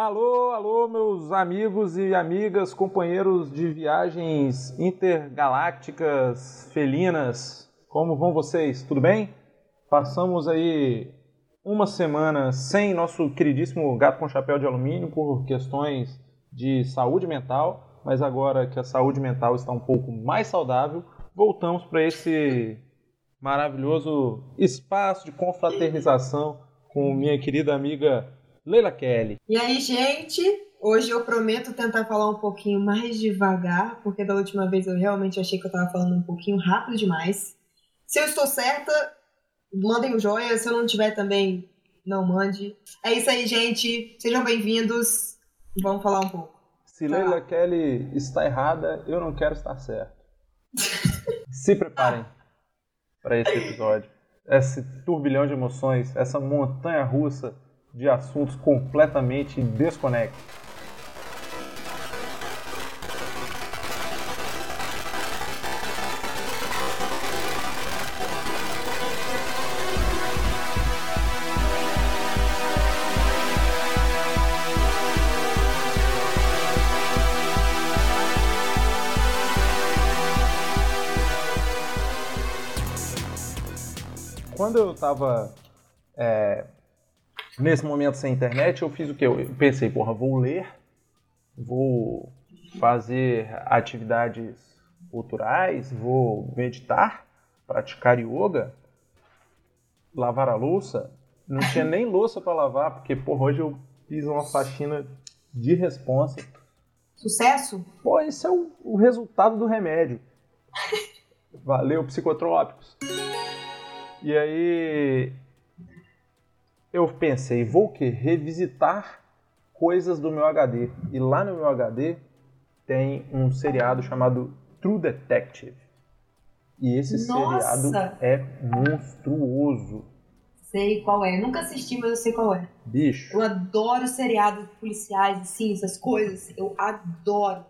Alô, alô, meus amigos e amigas, companheiros de viagens intergalácticas felinas. Como vão vocês? Tudo bem? Passamos aí uma semana sem nosso queridíssimo gato com chapéu de alumínio por questões de saúde mental, mas agora que a saúde mental está um pouco mais saudável, voltamos para esse maravilhoso espaço de confraternização com minha querida amiga Leila Kelly. E aí, gente? Hoje eu prometo tentar falar um pouquinho mais devagar, porque da última vez eu realmente achei que eu estava falando um pouquinho rápido demais. Se eu estou certa, mandem um joia. Se eu não tiver também, não mande. É isso aí, gente. Sejam bem-vindos. Vamos falar um pouco. Se tá. Leila Kelly está errada, eu não quero estar certo. Se preparem para esse episódio. Esse turbilhão de emoções, essa montanha russa de assuntos completamente desconexos. Quando eu estava é, nesse momento sem internet, eu fiz o que? Eu pensei, porra, vou ler, vou fazer atividades culturais, vou meditar, praticar yoga, lavar a louça. Não tinha nem louça para lavar, porque, porra, hoje eu fiz uma faxina de responsa. Sucesso? Pô, esse é o, o resultado do remédio. Valeu, psicotrópicos. E aí eu pensei, vou o quê? Revisitar coisas do meu HD. E lá no meu HD tem um seriado chamado True Detective. E esse Nossa. seriado é monstruoso. Sei qual é. Nunca assisti, mas eu sei qual é. Bicho. Eu adoro seriados policiais, assim, essas coisas. Eu adoro.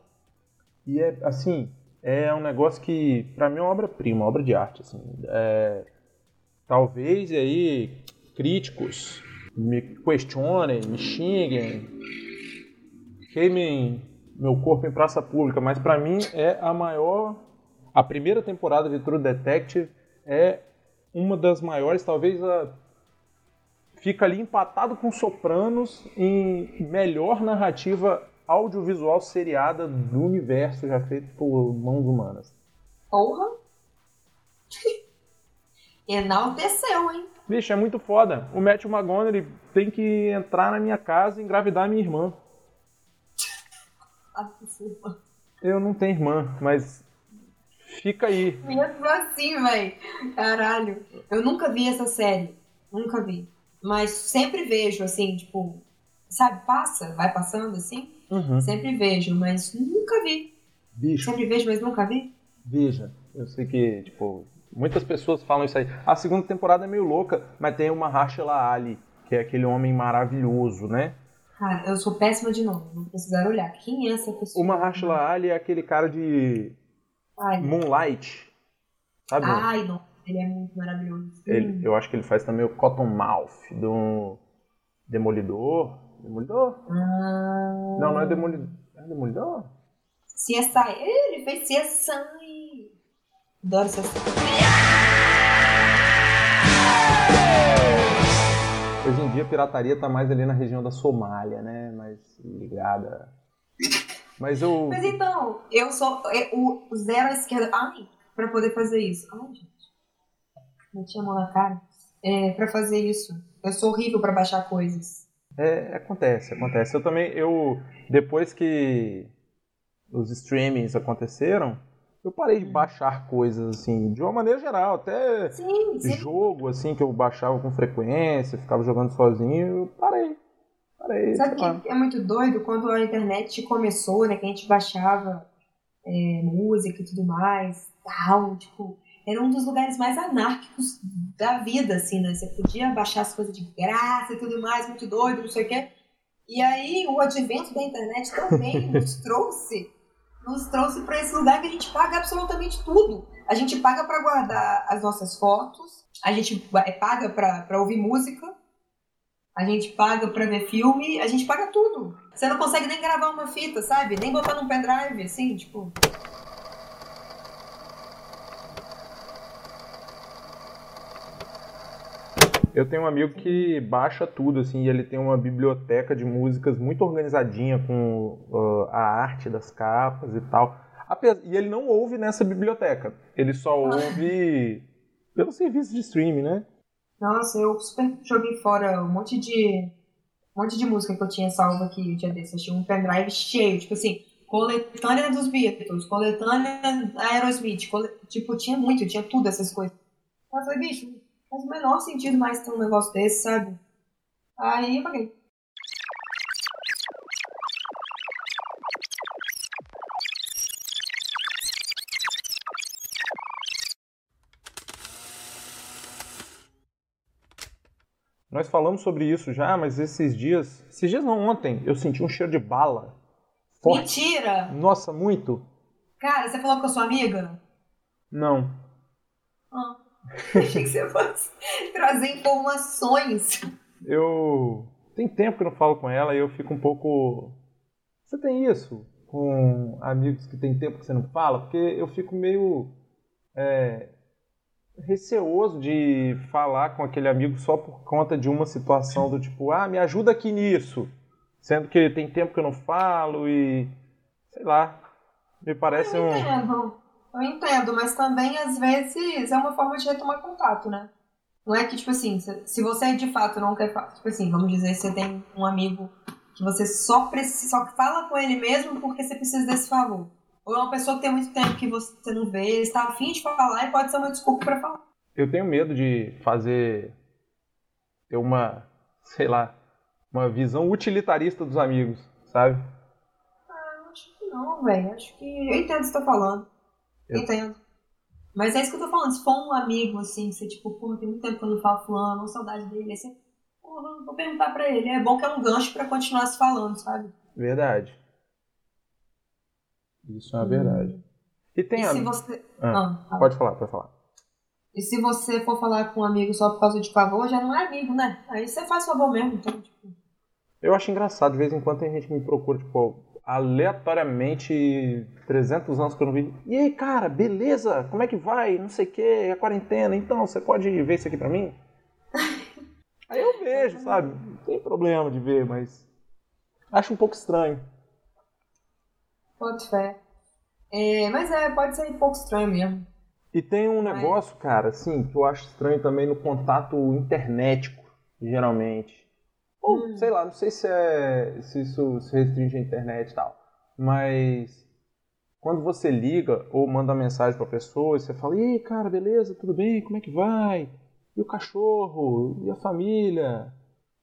E é, assim, é um negócio que, para mim, é uma obra-prima, uma obra de arte, assim. É, talvez aí críticos me questionem, me xinguem, queimem meu corpo em praça pública, mas para mim é a maior. A primeira temporada de True Detective é uma das maiores, talvez a. Fica ali empatado com Sopranos em melhor narrativa audiovisual seriada do universo já feito por mãos humanas. Porra! Enalteceu, hein? Bicho, é muito foda. O Matthew McGonaghy tem que entrar na minha casa e engravidar minha irmã. Eu não tenho irmã, mas fica aí. Mesmo assim, velho. Caralho. Eu nunca vi essa série. Nunca vi. Mas sempre vejo, assim, tipo, sabe, passa, vai passando assim. Uhum. Sempre vejo, mas nunca vi. Bicho. Sempre vejo, mas nunca vi. Veja, eu sei que, tipo, Muitas pessoas falam isso aí. A segunda temporada é meio louca, mas tem uma Rachela Ali, que é aquele homem maravilhoso, né? Cara, eu sou péssima de nome, vou precisar olhar. Quem é essa pessoa? Uma Rachela Ali é aquele cara de Ai. Moonlight. Sabe? Ai, não. Ele é muito maravilhoso. Ele, eu acho que ele faz também o Cottonmouth do Demolidor. Demolidor? Ah. Não, não é Demolidor. É Demolidor? CSI. Ele fez CSI. Adoro essa Hoje em dia a pirataria tá mais ali na região da Somália, né? Mais ligada. Mas eu. Mas então, eu sou. É, o zero à esquerda. Ai, pra poder fazer isso. Ai, gente. Meti a mão na cara. É, pra fazer isso. Eu sou horrível pra baixar coisas. É, acontece, acontece. Eu também, eu. Depois que os streamings aconteceram, eu parei de hum. baixar coisas assim, de uma maneira geral, até sim, sim. jogo assim que eu baixava com frequência, ficava jogando sozinho, eu parei. Parei. Sabe que é muito doido quando a internet começou, né, que a gente baixava é, música e tudo mais, tal, tipo, era um dos lugares mais anárquicos da vida, assim, né? Você podia baixar as coisas de graça e tudo mais, muito doido, não sei o quê. E aí o advento da internet também nos trouxe nos trouxe para esse lugar que a gente paga absolutamente tudo. A gente paga para guardar as nossas fotos, a gente é, paga para ouvir música, a gente paga pra ver filme, a gente paga tudo. Você não consegue nem gravar uma fita, sabe? Nem botar num pendrive, assim, tipo. Eu tenho um amigo que baixa tudo, assim, e ele tem uma biblioteca de músicas muito organizadinha com uh, a arte das capas e tal. E ele não ouve nessa biblioteca. Ele só ah. ouve pelo serviço de streaming, né? Nossa, eu super joguei fora um monte de um monte de música que eu tinha salvo aqui o dia desse. Eu tinha um pendrive cheio, tipo assim, coletânea dos Beatles, coletânea Aerosmith, tipo, tinha muito, tinha tudo essas coisas. Eu falei, bicho, faz o menor sentido mais ter um negócio desse, sabe? Aí eu paguei. Nós falamos sobre isso já, mas esses dias, esses dias não, ontem, eu senti um cheiro de bala. Forte. Mentira! Nossa, muito. Cara, você falou com a sua amiga? Não. Ah, achei que você fosse trazer informações. Eu. Tem tempo que eu não falo com ela e eu fico um pouco. Você tem isso com amigos que tem tempo que você não fala? Porque eu fico meio. É, receoso de falar com aquele amigo só por conta de uma situação do tipo, ah, me ajuda aqui nisso. Sendo que tem tempo que eu não falo e. sei lá. Me parece eu um. Entendo. Eu entendo, mas também às vezes é uma forma de retomar contato, né? Não é que, tipo assim, se você de fato não quer. Tipo assim, vamos dizer, você tem um amigo que você só, precisa, só fala com ele mesmo porque você precisa desse favor. Ou é uma pessoa que tem muito tempo que você não vê, está afim de falar e pode ser uma desculpa para falar. Eu tenho medo de fazer ter uma, sei lá, uma visão utilitarista dos amigos, sabe? Ah, acho que não, velho. Acho que. Eu entendo o que você tá falando. Eu... Entendo. Mas é isso que eu tô falando. Se for um amigo, assim, você, tipo, porra, tem muito tempo que eu não falo fulano, saudade dele, você, porra, vou perguntar pra ele. É bom que é um gancho pra continuar se falando, sabe? Verdade. Isso é uma verdade. E tem e a... se você... Ah, ah, pode falar, pode falar. E se você for falar com um amigo só por causa de favor, já não é amigo, né? Aí você faz favor mesmo, então, tipo... Eu acho engraçado, de vez em quando tem gente que me procura, tipo, aleatoriamente 300 anos que eu não vi. E aí, cara, beleza? Como é que vai? Não sei o que, é quarentena, então, você pode ver isso aqui pra mim? aí eu vejo, sabe? Não tem problema de ver, mas acho um pouco estranho. Pode fé. É, mas é, pode ser um pouco estranho mesmo. E tem um negócio, cara, assim, que eu acho estranho também no contato internetico, geralmente. Ou, hum. sei lá, não sei se, é, se isso se restringe à internet e tal. Mas quando você liga ou manda uma mensagem pra pessoa e você fala, e aí, cara, beleza, tudo bem? Como é que vai? E o cachorro? E a família?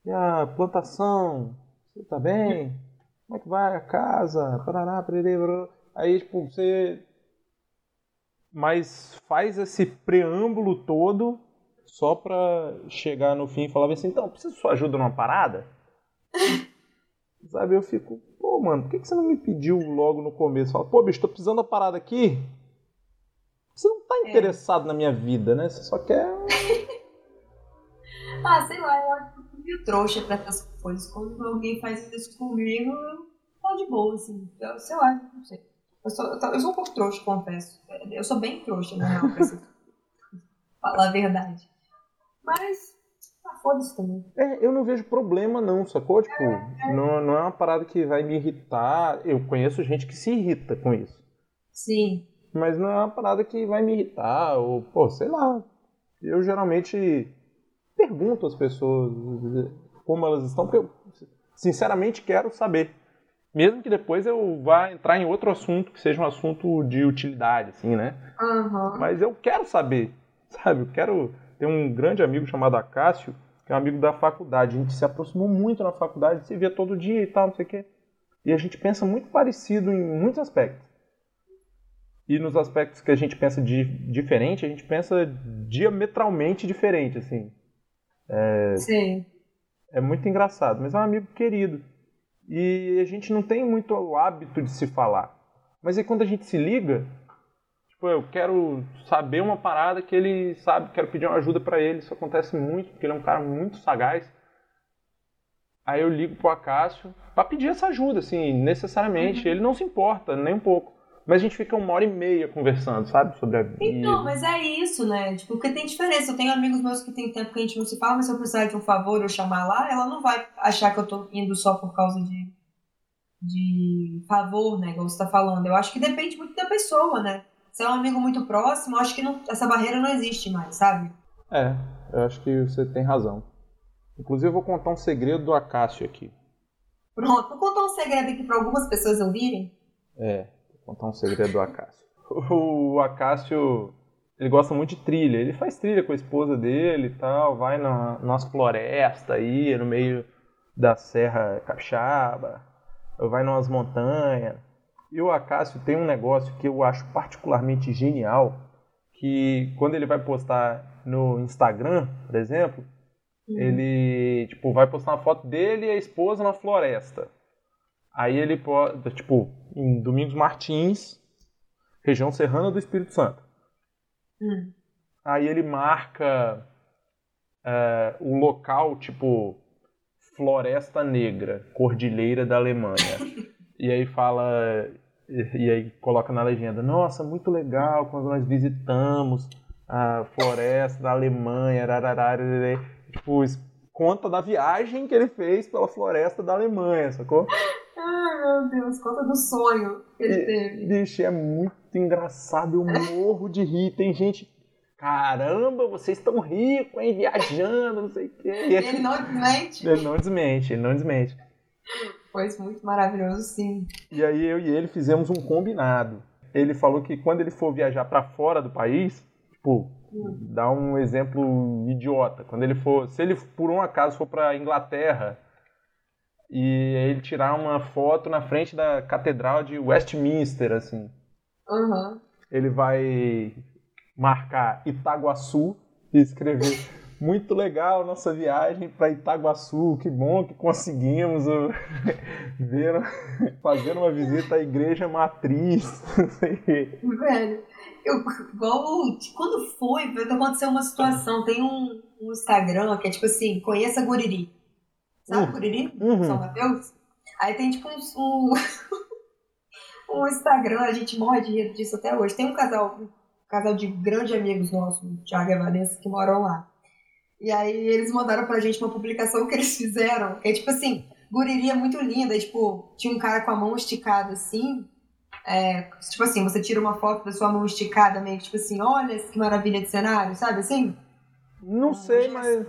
E a plantação? Você tá bem? Como é que vai a casa? Parará, pererê, Aí, tipo, você. Mas faz esse preâmbulo todo só pra chegar no fim e falar assim: então, preciso de sua ajuda numa parada? Sabe, eu fico, pô, mano, por que você não me pediu logo no começo? Fala, pô, bicho, tô precisando da parada aqui. Você não tá é. interessado é. na minha vida, né? Você só quer. ah, sei lá, eu acho meio trouxa pra essas coisas. Quando alguém faz isso comigo, eu tô de boa, assim. Eu, sei lá, não sei. Eu sou, eu sou um pouco trouxa, confesso. Eu sou bem trouxa, na real, pra falar a verdade. Mas, ah, foda-se também. É, eu não vejo problema não, sacou? Tipo, é, é. Não, não é uma parada que vai me irritar. Eu conheço gente que se irrita com isso. Sim. Mas não é uma parada que vai me irritar, ou, pô, sei lá. Eu geralmente pergunto às pessoas como elas estão, porque eu sinceramente quero saber. Mesmo que depois eu vá entrar em outro assunto, que seja um assunto de utilidade, assim, né? Uhum. Mas eu quero saber, sabe? Eu quero. Ter um grande amigo chamado Acácio, que é um amigo da faculdade. A gente se aproximou muito na faculdade, se via todo dia e tal, não sei o quê. E a gente pensa muito parecido em muitos aspectos. E nos aspectos que a gente pensa de diferente, a gente pensa diametralmente diferente, assim. É, Sim. É muito engraçado, mas é um amigo querido. E a gente não tem muito o hábito de se falar. Mas aí quando a gente se liga, tipo, eu quero saber uma parada que ele sabe, quero pedir uma ajuda para ele. Isso acontece muito, porque ele é um cara muito sagaz. Aí eu ligo pro Acácio pra pedir essa ajuda, assim, necessariamente. Uhum. Ele não se importa, nem um pouco. Mas a gente fica uma hora e meia conversando, sabe? Sobre a vida. Então, mas é isso, né? Tipo, porque tem diferença. Eu tenho amigos meus que tem tempo que a gente não se fala, mas se eu precisar de um favor eu chamar lá, ela não vai achar que eu tô indo só por causa de, de favor, né? Igual você tá falando. Eu acho que depende muito da pessoa, né? Se é um amigo muito próximo, acho que não, essa barreira não existe mais, sabe? É, eu acho que você tem razão. Inclusive, eu vou contar um segredo do Acácio aqui. Pronto, vou contar um segredo aqui para algumas pessoas ouvirem. É, vou contar um segredo do Acácio. O Acácio, ele gosta muito de trilha. Ele faz trilha com a esposa dele e tal, vai na, nas florestas aí, no meio da Serra Capixaba, vai nas montanhas. E o Acácio tem um negócio que eu acho particularmente genial, que quando ele vai postar no Instagram, por exemplo, uhum. ele tipo vai postar uma foto dele e a esposa na floresta. Aí ele pode, tipo, em Domingos Martins, região serrana do Espírito Santo. Uhum. Aí ele marca é, o local, tipo, Floresta Negra, Cordilheira da Alemanha. e aí fala e aí coloca na legenda: Nossa, muito legal quando nós visitamos a floresta da Alemanha, rararara, tipo, conta da viagem que ele fez pela floresta da Alemanha, sacou? Ai, meu Deus, conta do sonho que ele e, teve. Bicho, é muito engraçado, eu morro de rir. Tem gente, caramba, vocês estão ricos, hein, viajando, não sei o quê. Ele não desmente. Ele não desmente, ele não desmente. Foi muito maravilhoso, sim. E aí eu e ele fizemos um combinado. Ele falou que quando ele for viajar para fora do país, tipo, hum. dá um exemplo idiota. Quando ele for, se ele por um acaso for para Inglaterra e ele tirar uma foto na frente da catedral de Westminster, assim. Uhum. Ele vai marcar Itaguaçu e escrever muito legal nossa viagem para Itaguaçu, que bom que conseguimos ver, fazer uma visita à igreja matriz. Velho, eu, igual, quando foi, aconteceu uma situação, tem um, um Instagram que é tipo assim, conheça Guriri. Sabe uhum. Guriri? Uhum. São Mateus? Aí tem tipo um, um Instagram, a gente morre de rir disso até hoje. Tem um casal, um casal de grandes amigos nossos, Thiago e Vanessa, que moram lá. E aí eles mandaram pra gente uma publicação que eles fizeram, que é tipo assim, guriria muito linda, tipo, tinha um cara com a mão esticada assim, é, tipo assim, você tira uma foto da sua mão esticada, meio que tipo assim, olha que maravilha de cenário, sabe assim? Não um sei, gesto. mas.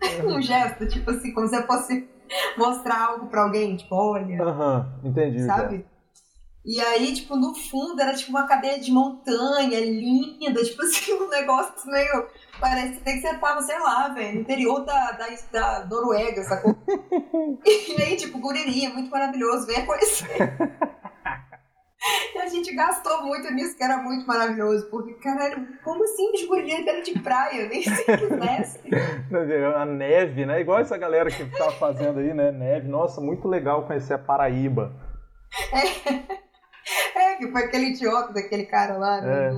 um gesto, tipo assim, como se fosse mostrar algo pra alguém, tipo, olha. Aham, entendi. Sabe? E aí, tipo, no fundo era tipo uma cadeia de montanha linda, tipo assim, um negócio meio. Parece que você tava, sei lá, velho, no interior da, da, da Noruega, sacou? e aí, tipo, guririnha, muito maravilhoso, venha conhecer. E a gente gastou muito nisso, que era muito maravilhoso. Porque, caralho, como assim os guririnhos era de praia? Nem se quisesse. A neve, né? Igual essa galera que tava fazendo aí, né? Neve. Nossa, muito legal conhecer a Paraíba. É. É, que foi aquele idiota daquele cara lá. Né, é.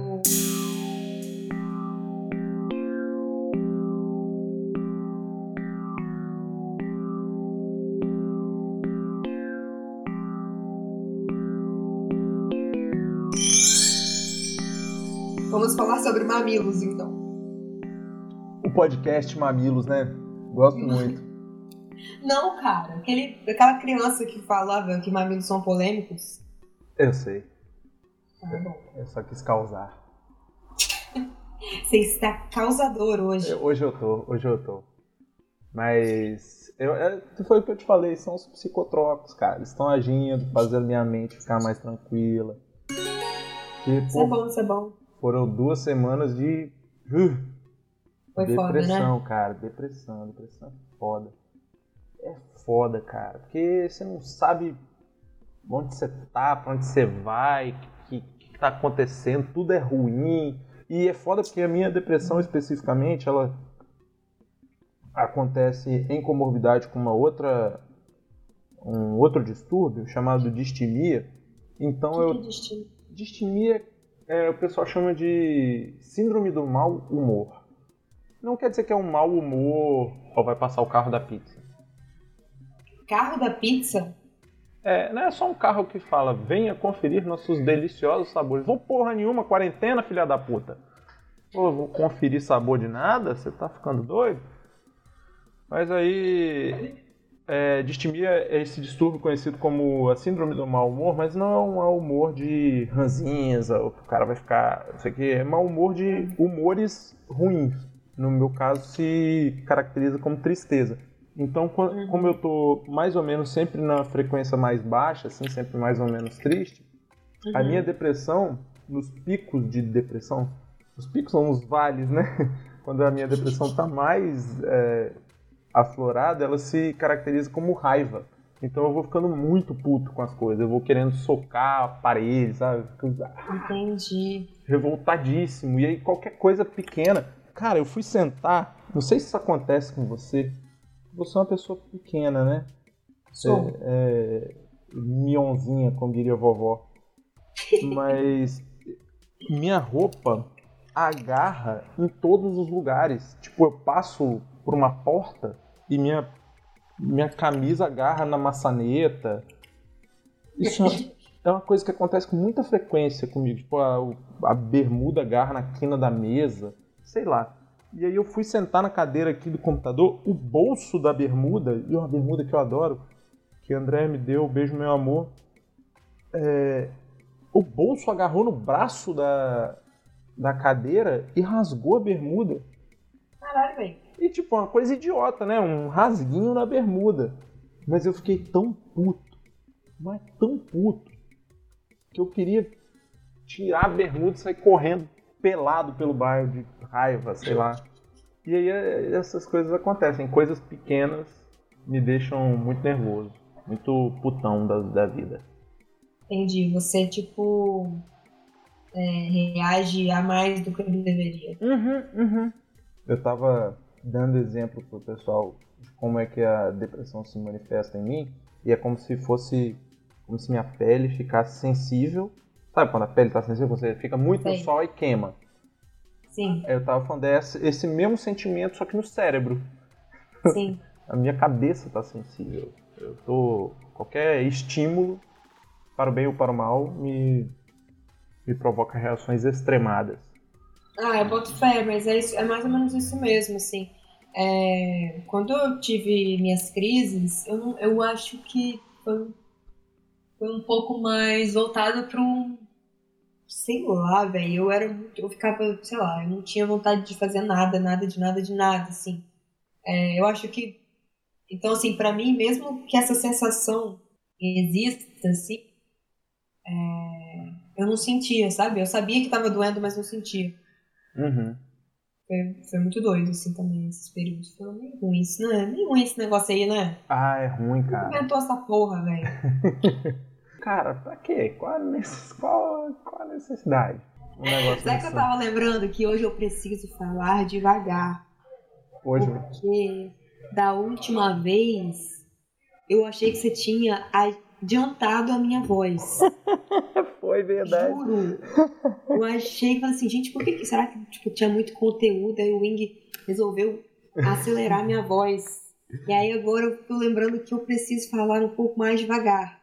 Vamos falar sobre mamilos, então. O podcast Mamilos, né? Gosto muito. Não, cara. Aquele, aquela criança que falava que mamilos são polêmicos. Eu sei. Ah, bom. Eu só quis causar. Você está causador hoje. Eu, hoje eu tô, hoje eu tô. Mas eu, é, foi o que eu te falei, são os psicotrópicos, cara. Eles estão agindo, fazendo minha mente ficar mais tranquila. Que, isso é bom, isso é bom. Foram duas semanas de. Uh, foi depressão, foda, né? cara. Depressão, depressão é foda. É foda, cara. Porque você não sabe onde você tá, pra onde você vai, o que, que, que tá acontecendo, tudo é ruim. E é foda porque a minha depressão especificamente, ela acontece em comorbidade com uma outra um outro distúrbio chamado distimia. Então que eu que é distimia? distimia é, o pessoal chama de síndrome do mau humor. Não quer dizer que é um mau humor ou vai passar o carro da pizza. Carro da pizza? É, não é só um carro que fala, venha conferir nossos deliciosos sabores. Vou porra nenhuma, quarentena, filha da puta. Pô, vou conferir sabor de nada? Você tá ficando doido? Mas aí. É, distimia é esse distúrbio conhecido como a síndrome do mau humor, mas não é um mau humor de ranzinza, o cara vai ficar. Não sei o que, é mau humor de humores ruins. No meu caso, se caracteriza como tristeza. Então, uhum. como eu tô mais ou menos sempre na frequência mais baixa, assim, sempre mais ou menos triste, uhum. a minha depressão, nos picos de depressão, os picos são os vales, né? Quando a minha depressão está mais é, aflorada, ela se caracteriza como raiva. Então eu vou ficando muito puto com as coisas, eu vou querendo socar a parede, sabe? Entendi. Revoltadíssimo. E aí qualquer coisa pequena. Cara, eu fui sentar, não sei se isso acontece com você, você é uma pessoa pequena, né? Sou. É, é, mionzinha, como diria a vovó. Mas minha roupa agarra em todos os lugares. Tipo, eu passo por uma porta e minha, minha camisa agarra na maçaneta. Isso é uma coisa que acontece com muita frequência comigo. Tipo, a, a bermuda agarra na quina da mesa. Sei lá. E aí eu fui sentar na cadeira aqui do computador, o bolso da bermuda, e uma bermuda que eu adoro, que André me deu, beijo meu amor. É, o bolso agarrou no braço da, da cadeira e rasgou a bermuda. Caralho, velho. E tipo, uma coisa idiota, né? Um rasguinho na bermuda. Mas eu fiquei tão puto, mas tão puto, que eu queria tirar a bermuda e sair correndo pelado pelo bairro de raiva, sei lá. E aí é, essas coisas acontecem, coisas pequenas me deixam muito nervoso, muito putão da, da vida. Entendi. Você, tipo, é, reage a mais do que deveria. Uhum, uhum. Eu tava dando exemplo pro pessoal de como é que a depressão se manifesta em mim, e é como se fosse, como se minha pele ficasse sensível Sabe quando a pele tá sensível, você fica muito Sim. no sol e queima? Sim. Eu tava falando desse, esse mesmo sentimento, só que no cérebro. Sim. a minha cabeça tá sensível. Eu tô. Qualquer estímulo, para o bem ou para o mal, me, me provoca reações extremadas. Ah, eu boto fé, mas é, isso, é mais ou menos isso mesmo, assim. É, quando eu tive minhas crises, eu, eu acho que foi foi um pouco mais voltada para um. Sei lá, velho. Eu era muito. Eu ficava, sei lá, eu não tinha vontade de fazer nada, nada de nada de nada, assim. É, eu acho que. Então, assim, para mim, mesmo que essa sensação exista, assim, é, eu não sentia, sabe? Eu sabia que tava doendo, mas não sentia. Uhum. Foi, foi muito doido, assim, também, esses períodos. Foi meio ruim isso, né? Meio ruim esse negócio aí, né? Ah, é ruim, cara. inventou essa porra, velho? Cara, pra quê? Qual a, necess... qual, qual a necessidade? Um negócio Sabe que eu tava lembrando que hoje eu preciso falar devagar. Hoje? Porque da última vez eu achei que você tinha adiantado a minha voz. Foi verdade. Juro. Eu achei, falei assim, gente, por que, que será que tipo, tinha muito conteúdo? Aí o Wing resolveu acelerar minha voz. E aí agora eu tô lembrando que eu preciso falar um pouco mais devagar.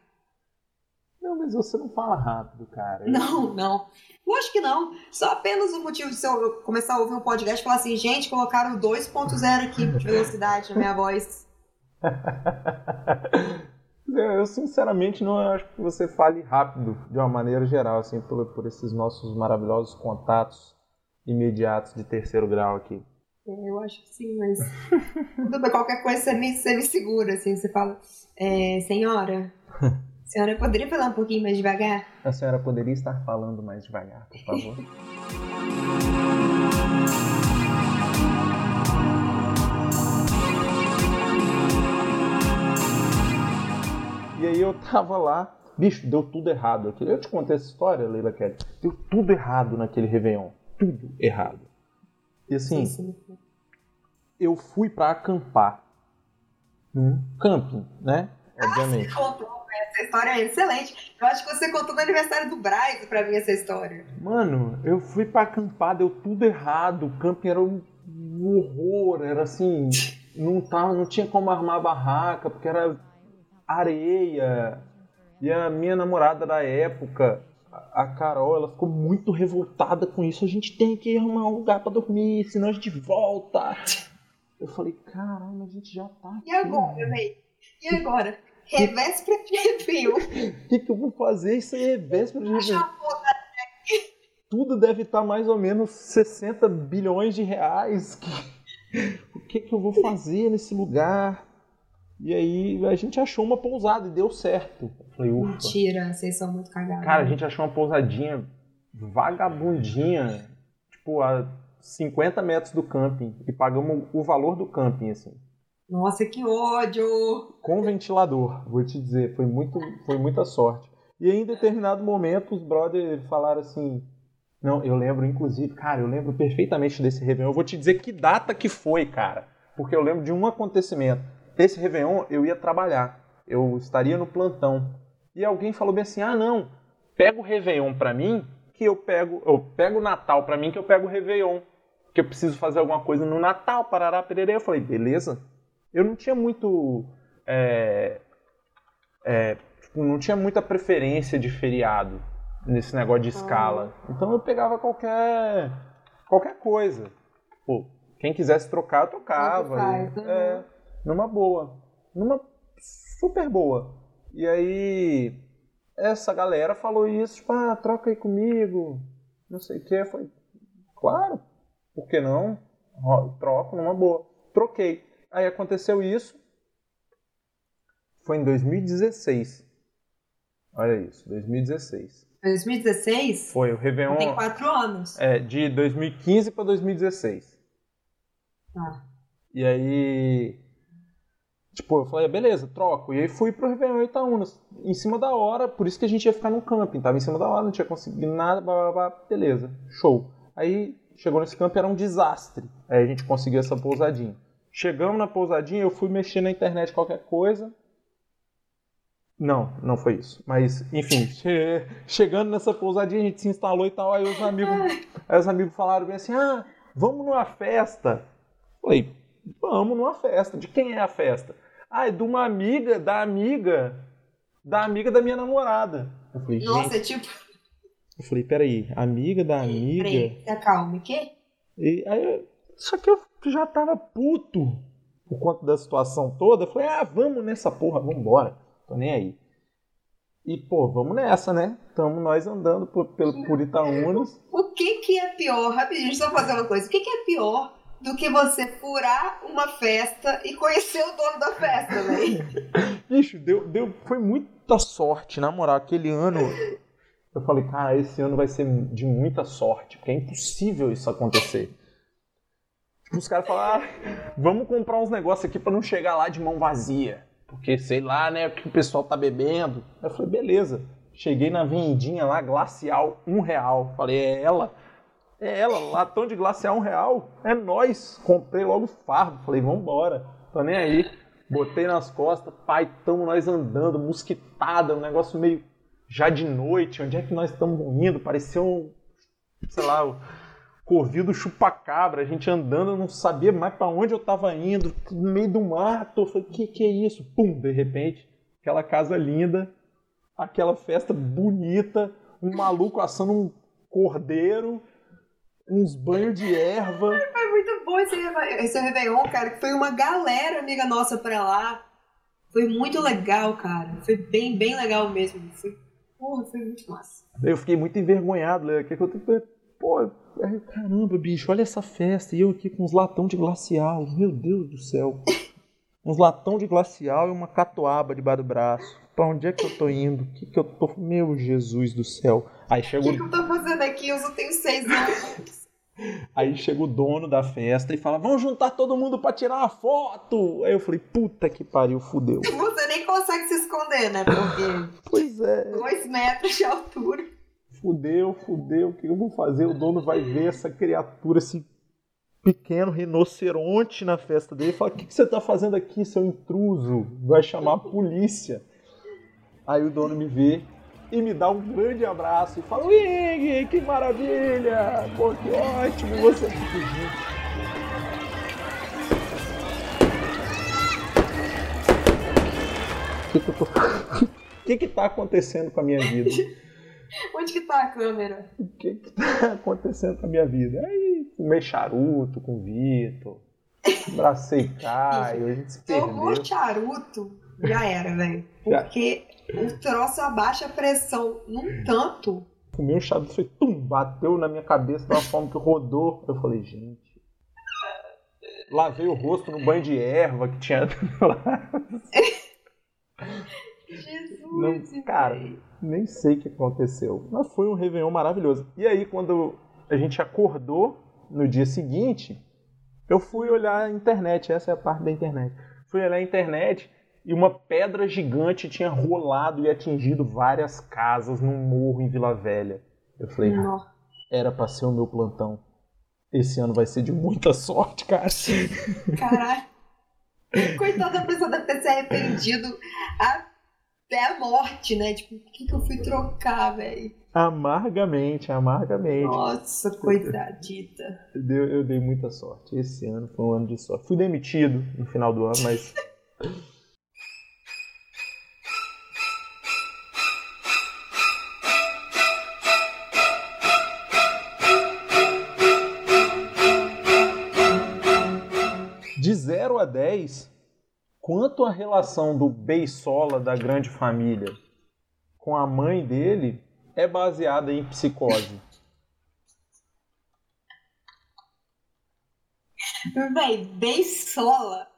Não, mas você não fala rápido, cara. Não, não. Eu acho que não. Só apenas o motivo de eu começar a ouvir um podcast e falar assim, gente, colocaram 2.0 aqui de velocidade na minha voz. eu sinceramente não acho que você fale rápido de uma maneira geral, assim, por, por esses nossos maravilhosos contatos imediatos de terceiro grau aqui. É, eu acho que sim, mas qualquer coisa você me, você me segura, assim, você fala, é, senhora, senhora poderia falar um pouquinho mais devagar? A senhora poderia estar falando mais devagar, por favor? e aí eu tava lá, bicho, deu tudo errado. Eu te contei essa história, Leila Kelly. Deu tudo errado naquele Réveillon. Tudo errado. E assim, sim, sim. eu fui para acampar num camping, né? Obviamente. Ah, essa história é excelente. Eu acho que você contou no aniversário do Braz pra mim essa história. Mano, eu fui pra acampar, deu tudo errado. O camping era um horror, era assim. Não, tava, não tinha como armar a barraca, porque era areia. E a minha namorada da época, a Carol, ela ficou muito revoltada com isso. A gente tem que arrumar um lugar para dormir, senão a gente volta. Eu falei, caramba, a gente já tá aqui. E agora, velho? E agora? Revéspera de Réveillon. O que, que eu vou fazer? Isso aí é véspera de Réveillon. Tudo deve estar mais ou menos 60 bilhões de reais. O que, que eu vou fazer nesse lugar? E aí a gente achou uma pousada e deu certo. Eu falei, ufa. Mentira, vocês são muito cagados. Cara, a gente achou uma pousadinha vagabundinha, tipo, a 50 metros do camping. E pagamos o valor do camping, assim. Nossa, que ódio! Com ventilador, vou te dizer. Foi, muito, foi muita sorte. E aí, em determinado momento, os brothers falaram assim... Não, eu lembro, inclusive, cara, eu lembro perfeitamente desse Réveillon. Eu vou te dizer que data que foi, cara. Porque eu lembro de um acontecimento. Esse Réveillon, eu ia trabalhar. Eu estaria no plantão. E alguém falou bem assim, ah, não, pega o Réveillon pra mim, que eu pego... Eu pego o Natal pra mim, que eu pego o Réveillon. Que eu preciso fazer alguma coisa no Natal, parará, pererê. Eu falei, beleza. Eu não tinha muito... É, é, tipo, não tinha muita preferência de feriado nesse negócio de escala. Então eu pegava qualquer qualquer coisa. Pô, quem quisesse trocar, eu trocava. Faz, E, é, numa boa. Numa super boa. E aí essa galera falou isso, tipo, ah, troca aí comigo. Não sei o que. Foi, claro, por que não? Troco numa boa. Troquei. Aí aconteceu isso. Foi em 2016. Olha isso, 2016. 2016? Foi o Réveillon Tem quatro anos. é, de 2015 para 2016. Tá. E aí, tipo, eu falei, beleza, troco. E aí fui pro Réveillon Itaúnas, em cima da hora, por isso que a gente ia ficar no camping, tava em cima da hora, não tinha conseguido nada, blá, blá, blá, beleza, show. Aí chegou nesse camping, era um desastre. Aí a gente conseguiu essa pousadinha. Chegamos na pousadinha, eu fui mexer na internet qualquer coisa. Não, não foi isso. Mas, enfim, che- chegando nessa pousadinha, a gente se instalou e tal. Aí os amigos, aí os amigos falaram bem assim: ah, vamos numa festa. Falei, vamos numa festa. De quem é a festa? Ah, é de uma amiga, da amiga, da amiga da minha namorada. Eu falei, Nossa, é tipo. eu falei, peraí, amiga da amiga. Peraí, se acalme, quê? E aí, só que eu já tava puto por conta da situação toda. Falei, ah, vamos nessa porra, vambora. Tô nem aí. E, pô, vamos nessa, né? Tamo nós andando por, pelo, por Itaúnas. O que que é pior? Rapidinho, deixa eu só fazer uma coisa. O que que é pior do que você furar uma festa e conhecer o dono da festa, velho? Bicho, deu, deu, foi muita sorte, na moral. Aquele ano, eu falei, cara, esse ano vai ser de muita sorte, porque é impossível isso acontecer. Os caras falaram, ah, vamos comprar uns negócios aqui pra não chegar lá de mão vazia. Porque, sei lá, né, o que o pessoal tá bebendo. Eu falei, beleza. Cheguei na vendinha lá, glacial, um real. Falei, é ela. É ela, latão de glacial, um real. É nós. Comprei logo fardo. Falei, vambora. Tô nem aí. Botei nas costas, pai, tamo nós andando, mosquitada, um negócio meio já de noite. Onde é que nós estamos indo? Parecia um, sei lá, o Covil do chupacabra, a gente andando, não sabia mais pra onde eu tava indo, no meio do mato. Eu falei, que que é isso? Pum, de repente, aquela casa linda, aquela festa bonita, um maluco assando um cordeiro, uns banhos de erva. Foi muito bom esse, esse Réveillon, cara, que foi uma galera amiga nossa pra lá. Foi muito legal, cara. Foi bem, bem legal mesmo. Foi, porra, foi muito massa. Eu fiquei muito envergonhado, né? Que que eu tenho Pô, caramba, bicho, olha essa festa. E eu aqui com uns latão de glacial. Meu Deus do céu. Uns latão de glacial e uma catuaba debaixo do braço. Pra onde é que eu tô indo? O que que eu tô... Meu Jesus do céu. Aí O chega que, que o, eu tô fazendo aqui? Eu só tenho seis anos. aí chega o dono da festa e fala, vamos juntar todo mundo pra tirar uma foto. Aí eu falei, puta que pariu, fudeu. Você nem consegue se esconder, né? Porque Pois é. dois metros de altura. Fudeu, fudeu, o que eu vou fazer? O dono vai ver essa criatura, esse pequeno rinoceronte na festa dele e fala: O que, que você tá fazendo aqui, seu intruso? Vai chamar a polícia. Aí o dono me vê e me dá um grande abraço e fala: Wing, que maravilha! Pô, que ótimo você a gente. O que, que tô. Que que tá acontecendo com a minha vida? Onde que tá a câmera? O que que tá acontecendo com a minha vida? Aí fumei charuto com o Vitor, abracei Caio, a gente se Tomou perdeu. charuto, já era, velho. Porque o troço abaixa a pressão num tanto. Fumei um charuto, foi tum, bateu na minha cabeça de uma forma que rodou. Eu falei, gente. Lavei o rosto no banho de erva que tinha lá. Jesus, Não, cara. Nem sei o que aconteceu. Mas foi um Réveillon maravilhoso. E aí, quando a gente acordou no dia seguinte, eu fui olhar a internet. Essa é a parte da internet. Fui olhar a internet e uma pedra gigante tinha rolado e atingido várias casas num morro em Vila Velha. Eu falei, "Ah, Nó. era pra ser o meu plantão. Esse ano vai ser de muita sorte, cara. Caralho. Coitada da pessoa deve ter se arrependido até a morte, né? Tipo, por que, que eu fui trocar, velho? Amargamente, amargamente. Nossa, coitadita. Eu dei, eu dei muita sorte. Esse ano foi um ano de sorte. Fui demitido no final do ano, mas. De 0 a 10, quanto a relação do Beisola da grande família com a mãe dele é baseada em psicose? Véi, Beisola.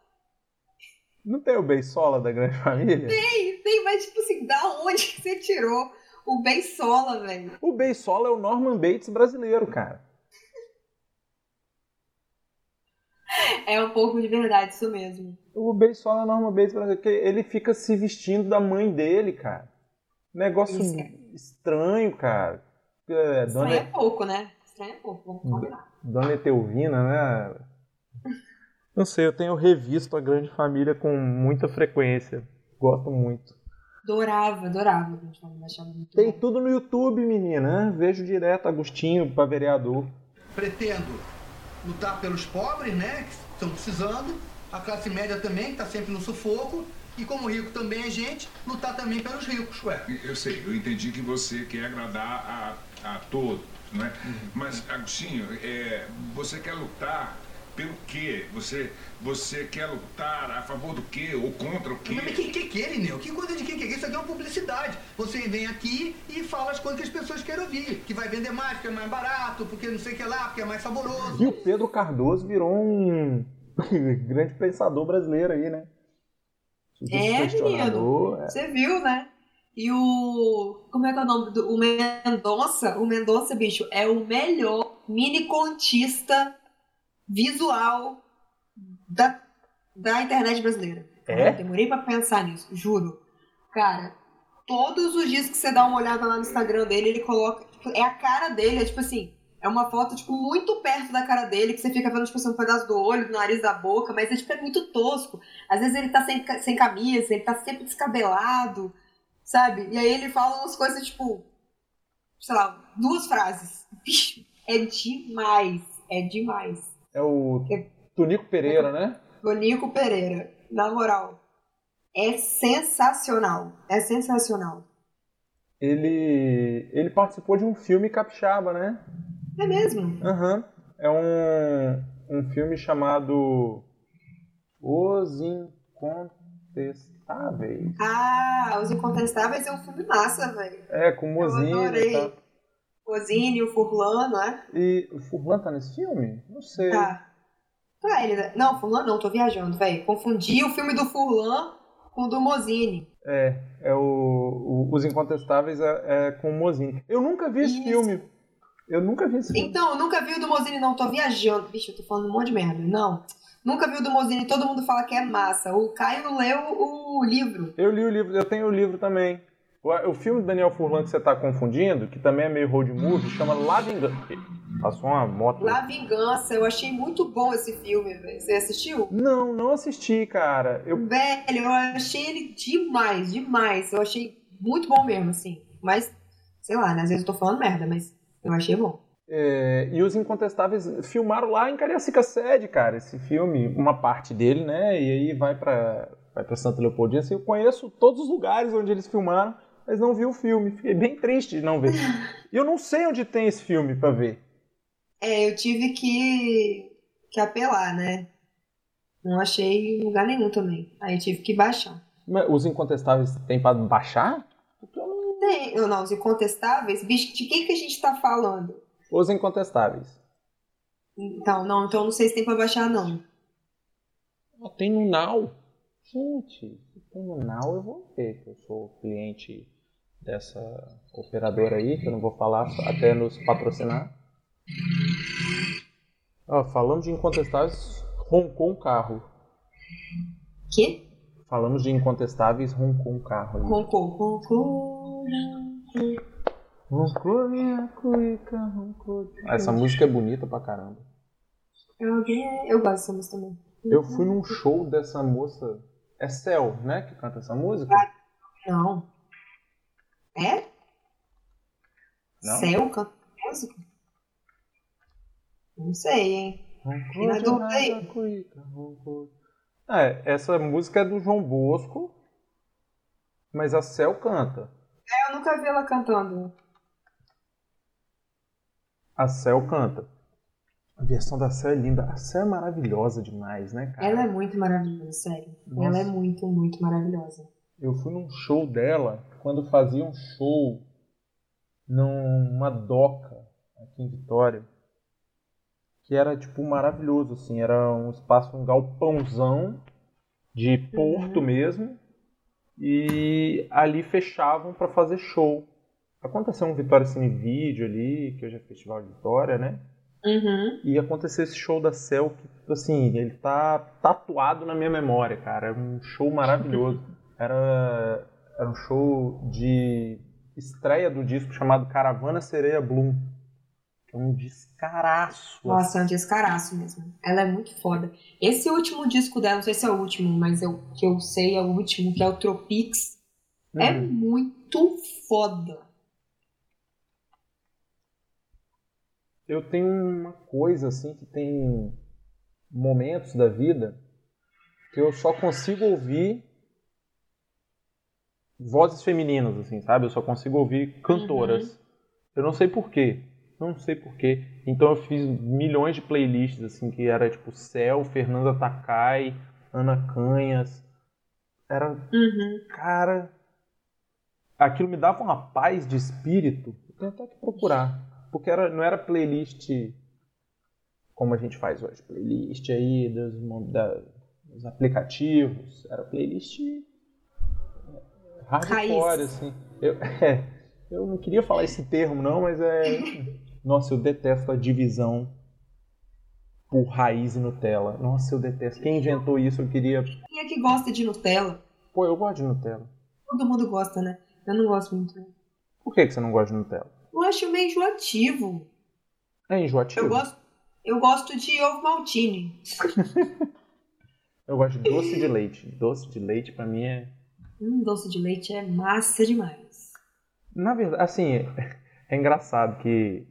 Não tem o Beisola da grande família? Tem, tem, mas tipo assim, da onde que você tirou o Beisola, velho? O Beisola é o Norman Bates brasileiro, cara. É um pouco de verdade, isso mesmo. O Beisola é o Norman Bates porque ele fica se vestindo da mãe dele, cara. Negócio Isso é. estranho, cara. É, Estranho Dona, é pouco, né? Estranho é pouco, vamos combinar. Dona Etelvina, né? Não sei, eu tenho revisto a grande família com muita frequência. Gosto muito. Adorava, adorava. A gente achava muito Tem bom. tudo no YouTube, menina. né? Vejo direto Agostinho pra vereador. pretendo lutar pelos pobres, né, que estão precisando, a classe média também, que está sempre no sufoco, e como rico também é gente, lutar também pelos ricos, ué. Eu sei, eu entendi que você quer agradar a, a todos, não é? Mas, Agostinho, é, você quer lutar pelo quê? Você, você quer lutar a favor do quê? Ou contra o quê? Mas que que que é, Lineu? Que coisa de que que é? Isso aqui é uma publicidade. Você vem aqui e fala as coisas que as pessoas querem ouvir. Que vai vender mais, porque é mais barato, porque não sei o que lá, porque é mais saboroso. E o Pedro Cardoso virou um grande pensador brasileiro aí, né? É, questionador, é. Você viu, né? E o. Como é que é o nome do. O Mendonça? O Mendonça, bicho, é o melhor mini contista visual da, da internet brasileira. É? Eu demorei pra pensar nisso, juro. Cara, todos os dias que você dá uma olhada lá no Instagram dele, ele coloca. tipo, é a cara dele, é tipo assim. É uma foto, tipo, muito perto da cara dele, que você fica vendo, tipo assim, um pedaço do olho, do nariz, da boca, mas é, tipo, é muito tosco. Às vezes ele tá sem, sem camisa, ele tá sempre descabelado, sabe? E aí ele fala umas coisas, tipo, sei lá, duas frases. Bicho, é demais, é demais. É o Tunico Pereira, né? Bonico Pereira, na moral, é sensacional, é sensacional. Ele, ele participou de um filme capixaba, né? É mesmo? Aham. É um, um filme chamado Os Incontestáveis. Ah, Os Incontestáveis é um filme massa, velho. É, com Mozinho adorei. e tal. Ozine, o Furlan, não é? E o Furlan tá nesse filme? Não sei. Tá. Tá, ele... Não, Furlan não, tô viajando, velho. Confundi o filme do Furlan com o do Mozini. É, é o, o- Os Incontestáveis é, é com o Mozinho. Eu nunca vi esse Isso. filme. Eu nunca vi esse filme. Então, eu nunca vi o do Mozini, não, tô viajando. Bicho, eu tô falando um monte de merda. Não. Nunca vi o do Mozini, todo mundo fala que é massa. O Caio leu o livro. Eu li o livro, eu tenho o livro também. O, filme do Daniel Furlan que você tá confundindo, que também é meio road movie, chama La Vingança. Passou uma moto. La Vingança, eu achei muito bom esse filme, velho. Você assistiu? Não, não assisti, cara. Eu, Velho, eu achei ele demais, demais. Eu achei muito bom mesmo, assim. Mas, sei lá, né? Às vezes eu tô falando merda, mas eu achei bom. é, e os Incontestáveis filmaram lá em Cariacica Sede, cara, esse filme, uma parte dele, né? E aí vai pra, vai para Santa Leopoldina. Assim, eu conheço todos os lugares onde eles filmaram, mas não vi o filme. Fiquei bem triste de não ver. E eu não sei onde tem esse filme para ver. É, eu tive que, que apelar, né? Não achei em lugar nenhum também. Aí eu tive que baixar. Mas os incontestáveis tem para baixar? Tem, eu não, os incontestáveis, bicho, de quem que a gente tá falando? Os incontestáveis. Então, não, então não sei se tem pra baixar, não. Ah, tem no Now. Gente, se tem no Now eu vou ver, que eu sou cliente dessa operadora aí, que eu não vou falar até nos patrocinar. Ó, falando de incontestáveis, roncou um carro. Que? Falamos de incontestáveis, roncou um carro. ali. Roncou, roncou. Roncou minha cuica, roncou. Ah, Essa música é bonita pra caramba. Alguém- Eu gosto dessa música também. Eu fui num show dessa moça. É Cel, né? Que canta essa música? Não. É? Não? Céu canta música? Não sei, hein? É, essa música é do João Bosco, mas a Cel canta. Eu nunca vi ela cantando. A Cel canta. A versão da Cel é linda. A Cel é maravilhosa demais, né, cara? Ela é muito maravilhosa, sério. Nossa. Ela é muito, muito maravilhosa. Eu fui num show dela quando fazia um show numa doca aqui em Vitória. Que era, tipo, maravilhoso, assim. Era um espaço, um galpãozão de porto mesmo. E ali fechavam pra fazer show. Aconteceu um Vitória Cine Vídeo ali, que hoje é Festival de Vitória, né? Uhum. E aconteceu esse show da Cell que, assim, ele tá tatuado na minha memória, cara. É um show maravilhoso. Era, era um show de estreia do disco chamado Caravana Sereia Bloom. Que é um descaraço. Nossa, é um descaraço mesmo. Ela é muito foda. Esse último disco dela, não sei se é o último, mas eu, que eu sei é o último, que é o Tropics. É Uhum. muito foda. Eu tenho uma coisa, assim, que tem momentos da vida que eu só consigo ouvir vozes femininas, assim, sabe? Eu só consigo ouvir cantoras. Eu não sei porquê. Não sei porquê. Então eu fiz milhões de playlists, assim, que era tipo Cel, Fernanda Takai, Ana Canhas. Era Uhum. Cara, aquilo me dava uma paz de espírito. Eu tenho até que procurar. Porque era, não era playlist como a gente faz hoje. Playlist aí dos, da- dos aplicativos. Era playlist hardcore, Raiz. assim. Eu, é, eu não queria falar esse termo, não, mas é. Nossa, eu detesto a divisão por raiz e Nutella. Nossa, eu detesto. Quem inventou isso, eu queria. Quem é que gosta de Nutella? Pô, eu gosto de Nutella. Todo mundo gosta, né? Eu não gosto muito. Por que, que você não gosta de Nutella? Eu acho meio enjoativo. É enjoativo. Eu gosto, eu gosto de ovo maltine. Eu gosto de doce de leite. Doce de leite pra mim é. Hum, doce de leite é massa demais. Na verdade, assim, é engraçado que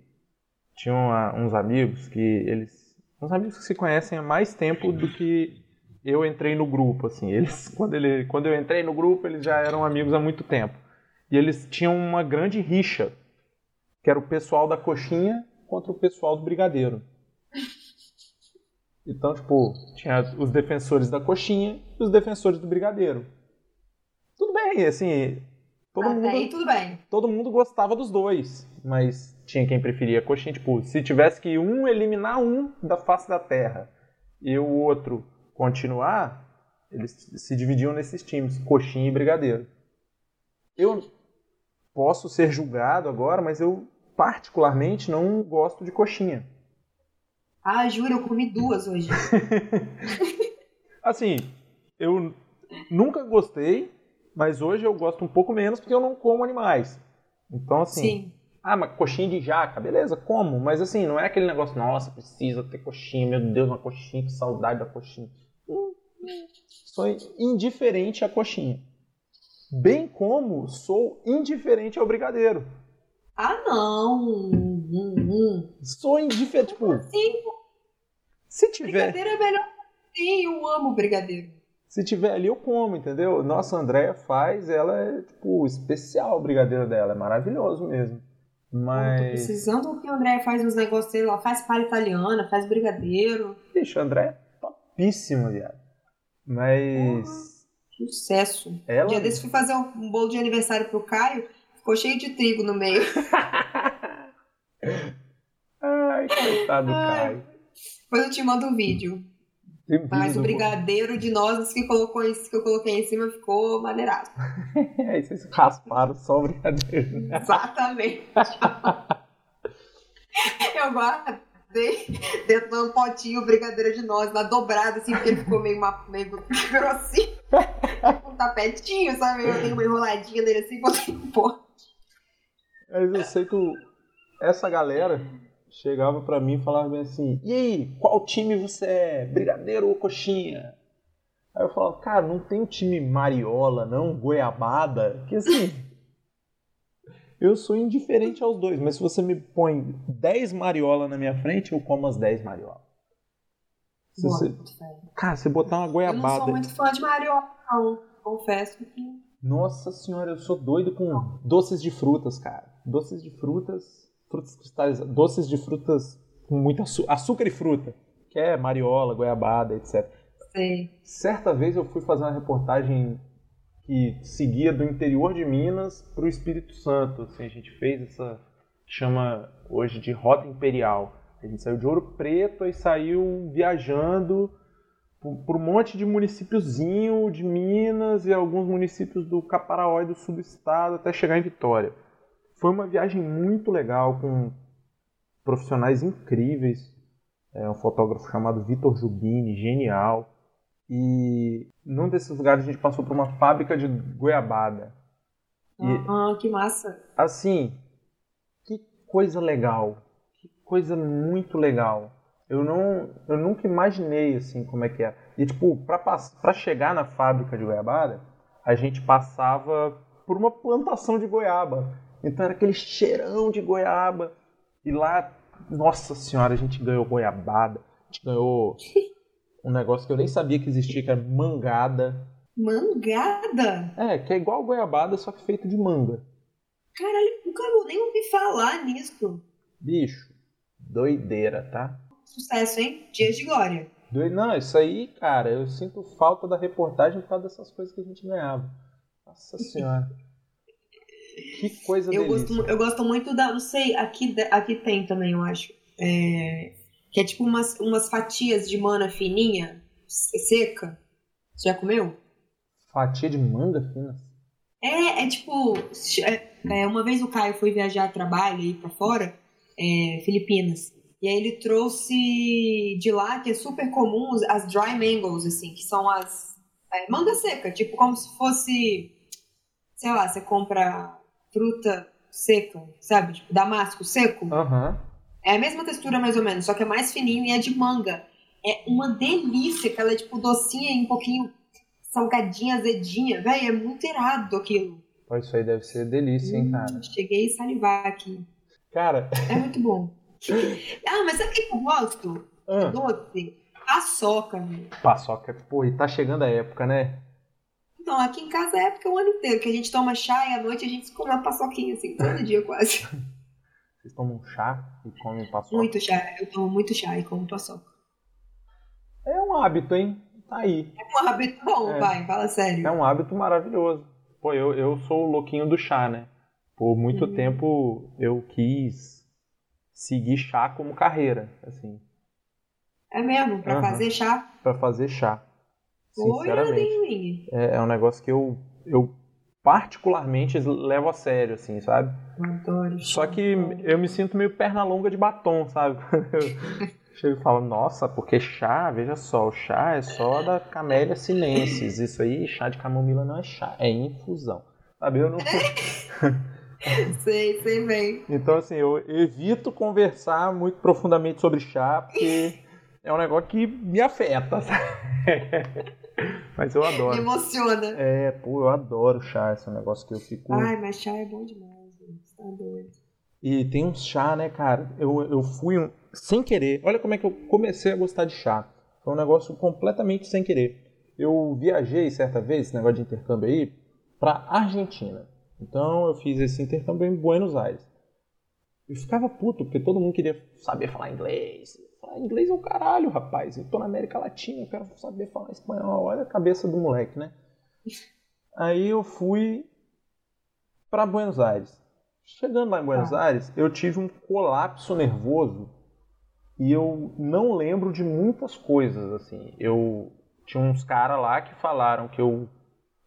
tinham uns amigos que eles. Uns amigos que se conhecem há mais tempo do que eu entrei no grupo, assim. Eles, quando, ele, quando eu entrei no grupo, eles já eram amigos há muito tempo. E eles tinham uma grande rixa, que era o pessoal da coxinha contra o pessoal do brigadeiro. Então, tipo, tinha os defensores da coxinha e os defensores do brigadeiro. Bem, assim, todo Até mundo aí tudo bem. todo mundo gostava dos dois, mas tinha quem preferia a coxinha. Tipo, se tivesse que um eliminar um da face da terra e o outro continuar, eles se dividiam nesses times, coxinha e brigadeiro. Eu posso ser julgado agora, mas eu particularmente não gosto de coxinha. Ah, juro, eu comi duas hoje. Assim, eu nunca gostei, mas hoje eu gosto um pouco menos porque eu não como animais. Então, assim, Sim. Ah, mas coxinha de jaca, beleza, como? Mas assim, não é aquele negócio, nossa, precisa ter coxinha, meu Deus, uma coxinha, que saudade da coxinha. Hum, Sou indiferente à coxinha. Bem como sou indiferente ao brigadeiro. Ah, não. Hum, hum. Sou indiferente, tipo, Sim, se tiver, brigadeiro é melhor. Sim, eu amo brigadeiro. Se tiver ali, eu como, entendeu? Nossa, a Andrea faz, ela é, tipo, especial o brigadeiro dela. É maravilhoso mesmo. Mas. Eu tô precisando que a André faz uns negócios dele lá, faz palha italiana, faz brigadeiro. Bicho, a Andrea é topíssima, viado. Mas. Sucesso. Ela- Um dia desse fui fazer um bolo de aniversário pro Caio, ficou cheio de trigo no meio. Ai, coitado do Ai. Caio. Depois eu te mando um vídeo. Um Mas o brigadeiro de nozes que, colocou em- que eu coloquei em cima ficou maneirado. Aí vocês rasparam só o brigadeiro. Exatamente. eu guardei dentro de um potinho o brigadeiro de nozes lá dobrado, assim, porque ele ficou meio, ma- meio grossinho. um tapetinho, sabe? Eu dei uma enroladinha nele assim, botei no pote. Mas eu sei que essa galera chegava pra mim e falava bem assim: E aí, qual time você é? Brigadeiro ou coxinha? Aí eu falava: Cara, não tem um time Mariola, não, Goiabada. Que assim. Eu sou indiferente aos dois, mas se você me põe 10 Mariola na minha frente, eu como as 10 Mariola. Se Boa, você- cara, se botar uma Eu não goiabada. sou muito fã de Mario, não. Confesso que. Nossa senhora, eu sou doido com doces de frutas, cara. Doces de frutas, frutas cristalizadas, doces de frutas com muito açúcar e fruta, que é mariola, goiabada, etc. Sei. Certa vez eu fui fazer uma reportagem que seguia do interior de Minas para o Espírito Santo. Assim, a gente fez essa chama hoje de rota imperial. A gente saiu de Ouro Preto e saiu viajando por, por um monte de municípiozinho de Minas e alguns municípios do Caparaó e do sul do estado até chegar em Vitória. Foi uma viagem muito legal com profissionais incríveis. É um fotógrafo chamado Vitor Jubini, genial. E num desses lugares a gente passou por uma fábrica de goiabada. E- Ah, que massa. Assim, que coisa legal. Que coisa muito legal. Eu não, eu nunca imaginei assim como é que é. E tipo, pra chegar na fábrica de goiabada, a gente passava por uma plantação de goiaba. Então era aquele cheirão de goiaba. E lá, nossa senhora, a gente ganhou goiabada. A gente ganhou um negócio que eu nem sabia que existia, que era mangada. Mangada? É, que é igual goiabada, só que feito de manga. Caralho, nunca vou nem ouvi falar nisso. Bicho, doideira, tá? Sucesso, hein? Dias de glória. Não, isso aí, cara, eu sinto falta da reportagem por causa dessas coisas que a gente ganhava. Nossa senhora. Que coisa Eu delícia. gosto, eu gosto muito da. Não sei, aqui, aqui tem também, eu acho. É, que é tipo umas, umas fatias de mana fininha, se- seca. Você já comeu? Fatia de manga fina. É, é tipo. é, é, uma vez o Caio foi viajar a trabalho aí pra fora, é, Filipinas. E aí ele trouxe de lá, que é super comum, as dry mangoes, assim, que são as. é, manga seca, tipo como se fosse. Sei lá, você compra fruta seca, sabe? Tipo, damasco seco. Aham. É a mesma textura, mais ou menos, só que é mais fininho e é de manga. É uma delícia, que ela é tipo docinha e um pouquinho salgadinha, azedinha. Véi, é muito irado aquilo. Pô, Isso aí deve ser delícia, hein, cara. Hum, Cheguei a salivar aqui. Cara, É muito bom. ah, mas sabe o que eu gosto? ah, Doce? Paçoca, velho. paçoca, pô, e tá chegando a época, né? Então, aqui em casa é época o ano inteiro, que a gente toma chá e à noite a gente come uma paçoquinha, assim, todo dia quase. Vocês tomam chá e comem paçoca. Muito chá. Eu tomo muito chá e como paçoca. É um hábito, hein? Tá aí. É um hábito bom, É. vai, fala sério. É um hábito maravilhoso. Pô, eu, eu sou o louquinho do chá, né? Por muito Uhum. tempo eu quis seguir chá como carreira, assim, É mesmo, pra Aham. fazer chá. Pra fazer chá. Sinceramente. É, é um negócio que eu, eu particularmente levo a sério, assim, sabe? Adoro Só que eu me sinto meio perna longa de batom, sabe? Eu chego e falo, nossa, porque chá, veja só, o chá é só da Camellia sinensis. Isso aí, chá de camomila não é chá, é infusão. Sabe? Eu não. Sei, sei bem. Então, assim, eu evito conversar muito profundamente sobre chá, porque é um negócio que me afeta, sabe? Mas eu Me adoro. emociona. É, pô, eu adoro chá, esse é um negócio que eu fico. Ai, mas chá é bom demais. Você Tá doido. E tem uns chá, né, cara? Eu, eu fui um- sem querer. Olha como é que eu comecei a gostar de chá. Foi um negócio completamente sem querer. eu viajei certa vez, esse negócio de intercâmbio aí, pra Argentina. Então eu fiz esse intercâmbio em Buenos Aires. Eu ficava puto, porque todo mundo queria saber falar inglês. Falar inglês é o caralho, rapaz. Eu tô na América Latina, eu quero saber falar espanhol. Olha a cabeça do moleque, né? Aí eu fui para Buenos Aires. Chegando lá em Buenos ah. Aires, eu tive um colapso nervoso e eu não lembro de muitas coisas assim. Eu tinha uns caras lá que falaram que eu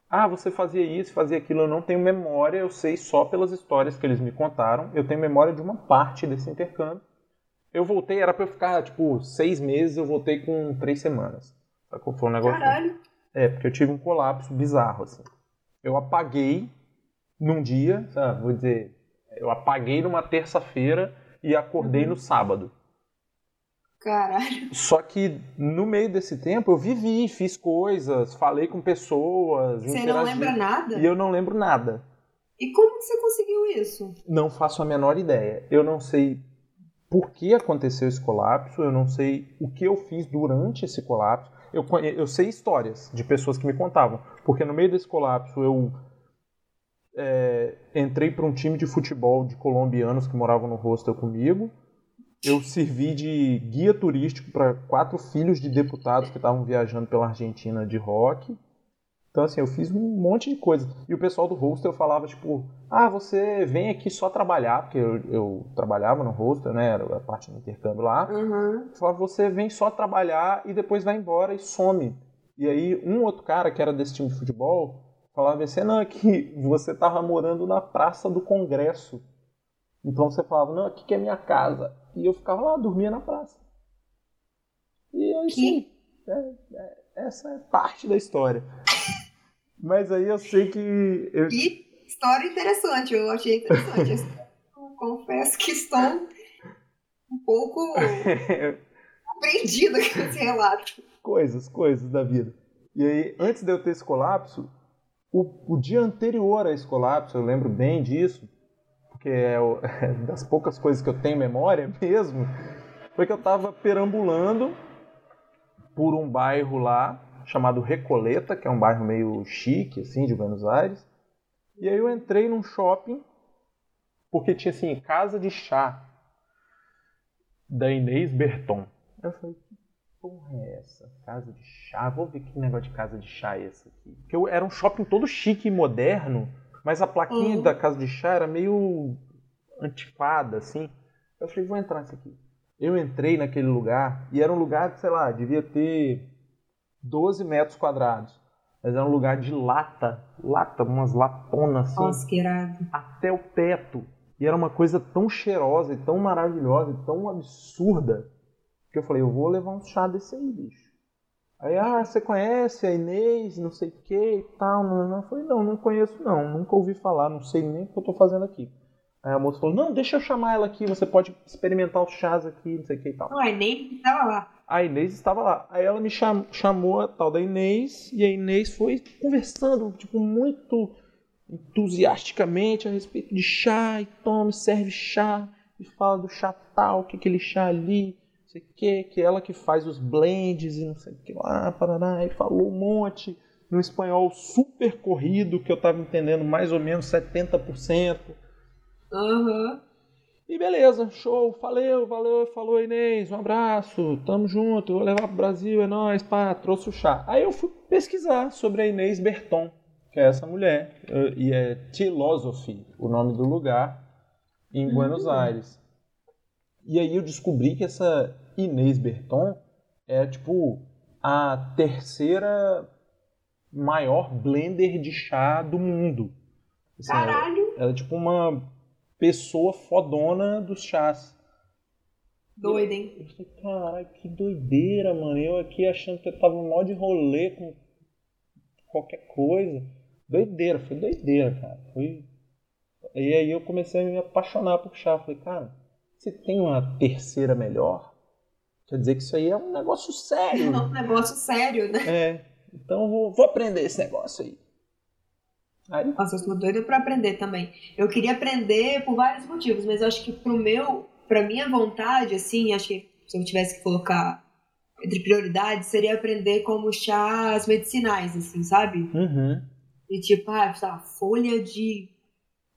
ah, você fazia isso, fazia aquilo, eu não tenho memória, eu sei só pelas histórias que eles me contaram, eu tenho memória de uma parte desse intercâmbio. Eu voltei, era pra eu ficar, tipo, seis meses, eu voltei com três semanas. Foi um negócio. Caralho! É, porque eu tive um colapso bizarro, assim. Eu apaguei num dia, sabe, vou dizer, eu apaguei numa terça-feira e acordei uhum. no sábado. Caralho. Só que no meio desse tempo eu vivi, fiz coisas, falei com pessoas. Você não lembra nada? E eu não lembro nada. E como que você conseguiu isso? Não faço a menor ideia. Eu não sei por que aconteceu esse colapso, eu não sei o que eu fiz durante esse colapso. Eu, eu sei histórias de pessoas que me contavam, porque no meio desse colapso eu é, entrei para um time de futebol de colombianos que moravam no hostel comigo eu servi de guia turístico para quatro filhos de deputados que estavam viajando pela Argentina de rock. Então, assim, eu fiz um monte de coisa. E o pessoal do hostel falava, tipo, ah, você vem aqui só trabalhar, porque eu, eu trabalhava no hostel, né, era a parte do intercâmbio lá. Uhum. Falava, você vem só trabalhar e depois vai embora e some. E aí, um outro cara que era desse time de futebol falava assim, não, é que você tava morando na Praça do Congresso. Então você falava, não, aqui que é minha casa. E eu ficava lá, dormia na praça. E aí, sim, é, é, essa é parte da história. Mas aí eu sei que. Eu... Que história interessante, eu achei interessante. confesso que estou um pouco apreendida com esse relato. Coisas, coisas da vida. E aí, antes de eu ter esse colapso, o, o dia anterior a esse colapso, eu lembro bem disso, que é o, das poucas coisas que eu tenho memória mesmo, foi que eu estava perambulando por um bairro lá chamado Recoleta, que é um bairro meio chique assim de Buenos Aires. E aí eu entrei num shopping porque tinha assim casa de chá da Inês Berton. Eu falei, que porra é essa? Casa de chá? Vou ver que negócio de casa de chá é esse aqui. Porque eu, era um shopping todo chique e moderno mas a plaquinha uhum. da casa de chá era meio antiquada, assim. Eu falei, vou entrar nesse aqui. Eu entrei naquele lugar e era um lugar, sei lá, devia ter 12 metros quadrados. Mas era um lugar de lata, lata, umas latonas assim. Nossa, que irado. Até o teto. E era uma coisa tão cheirosa e tão maravilhosa e tão absurda que eu falei, eu vou levar um chá desse aí, bicho. Aí, ah, você conhece a Inês, não sei o que e tal. Não, não. Eu falei, não, não conheço não, nunca ouvi falar, não sei nem o que eu estou fazendo aqui. Aí a moça falou, não, deixa eu chamar ela aqui, você pode experimentar os chás aqui, não sei o que e tal. Não, a Inês estava lá. A Inês estava lá. Aí ela me cham, chamou a tal da Inês, e a Inês foi conversando, tipo, muito entusiasticamente a respeito de chá, e tome, serve chá, e fala do chá tal, que aquele chá ali, sei o que, que ela que faz os blends e não sei o que lá, paraná, e falou um monte no espanhol super corrido, que eu tava entendendo mais ou menos 70%. Uhum. E beleza, show, valeu, valeu, falou Inês, um abraço, tamo junto, vou levar pro Brasil, é nóis, pá, trouxe o chá. Aí eu fui pesquisar sobre a Inês Berton, que é essa mulher, e é Philosophy, o nome do lugar, em Buenos uhum. Aires. E aí eu descobri que essa Inês Berton é tipo a terceira maior blender de chá do mundo. Assim, Caralho! Ela, ela, é tipo uma pessoa fodona dos chás. Doido, hein? Eu falei, caralho, que doideira, mano. Eu aqui achando que eu tava modo de rolê com qualquer coisa. Doideira, foi doideira, cara. Foi... E aí eu comecei a me apaixonar por chá. Falei, cara, você tem uma terceira melhor? Quer dizer que isso aí é um negócio sério. É um negócio sério, né? É. Então vou, vou aprender esse negócio aí. Aí. Nossa, eu sou doida para aprender também. Eu queria aprender por vários motivos, mas eu acho que pro meu, pra minha vontade, assim, acho que se eu tivesse que colocar entre prioridades seria aprender como chás medicinais, assim, sabe? Uhum. E tipo, ah, sei lá, folha de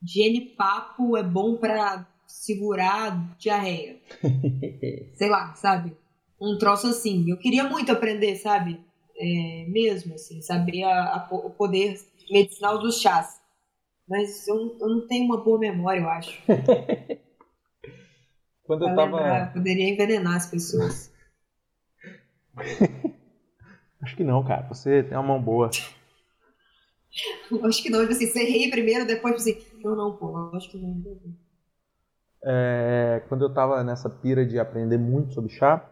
genipapo é bom pra segurar diarreia. sei lá, sabe? Um troço assim. Eu queria muito aprender, sabe? É, mesmo, assim, saber a, a, o poder medicinal dos chás. Mas eu, eu não tenho uma boa memória, eu acho. Quando eu tava. lembrar, poderia envenenar as pessoas. Acho que não, cara. Você tem uma mão boa. acho que não, tipo assim, você ri primeiro, depois tipo assim, não, não, pô, acho que não. É, quando eu tava nessa pira de aprender muito sobre chá,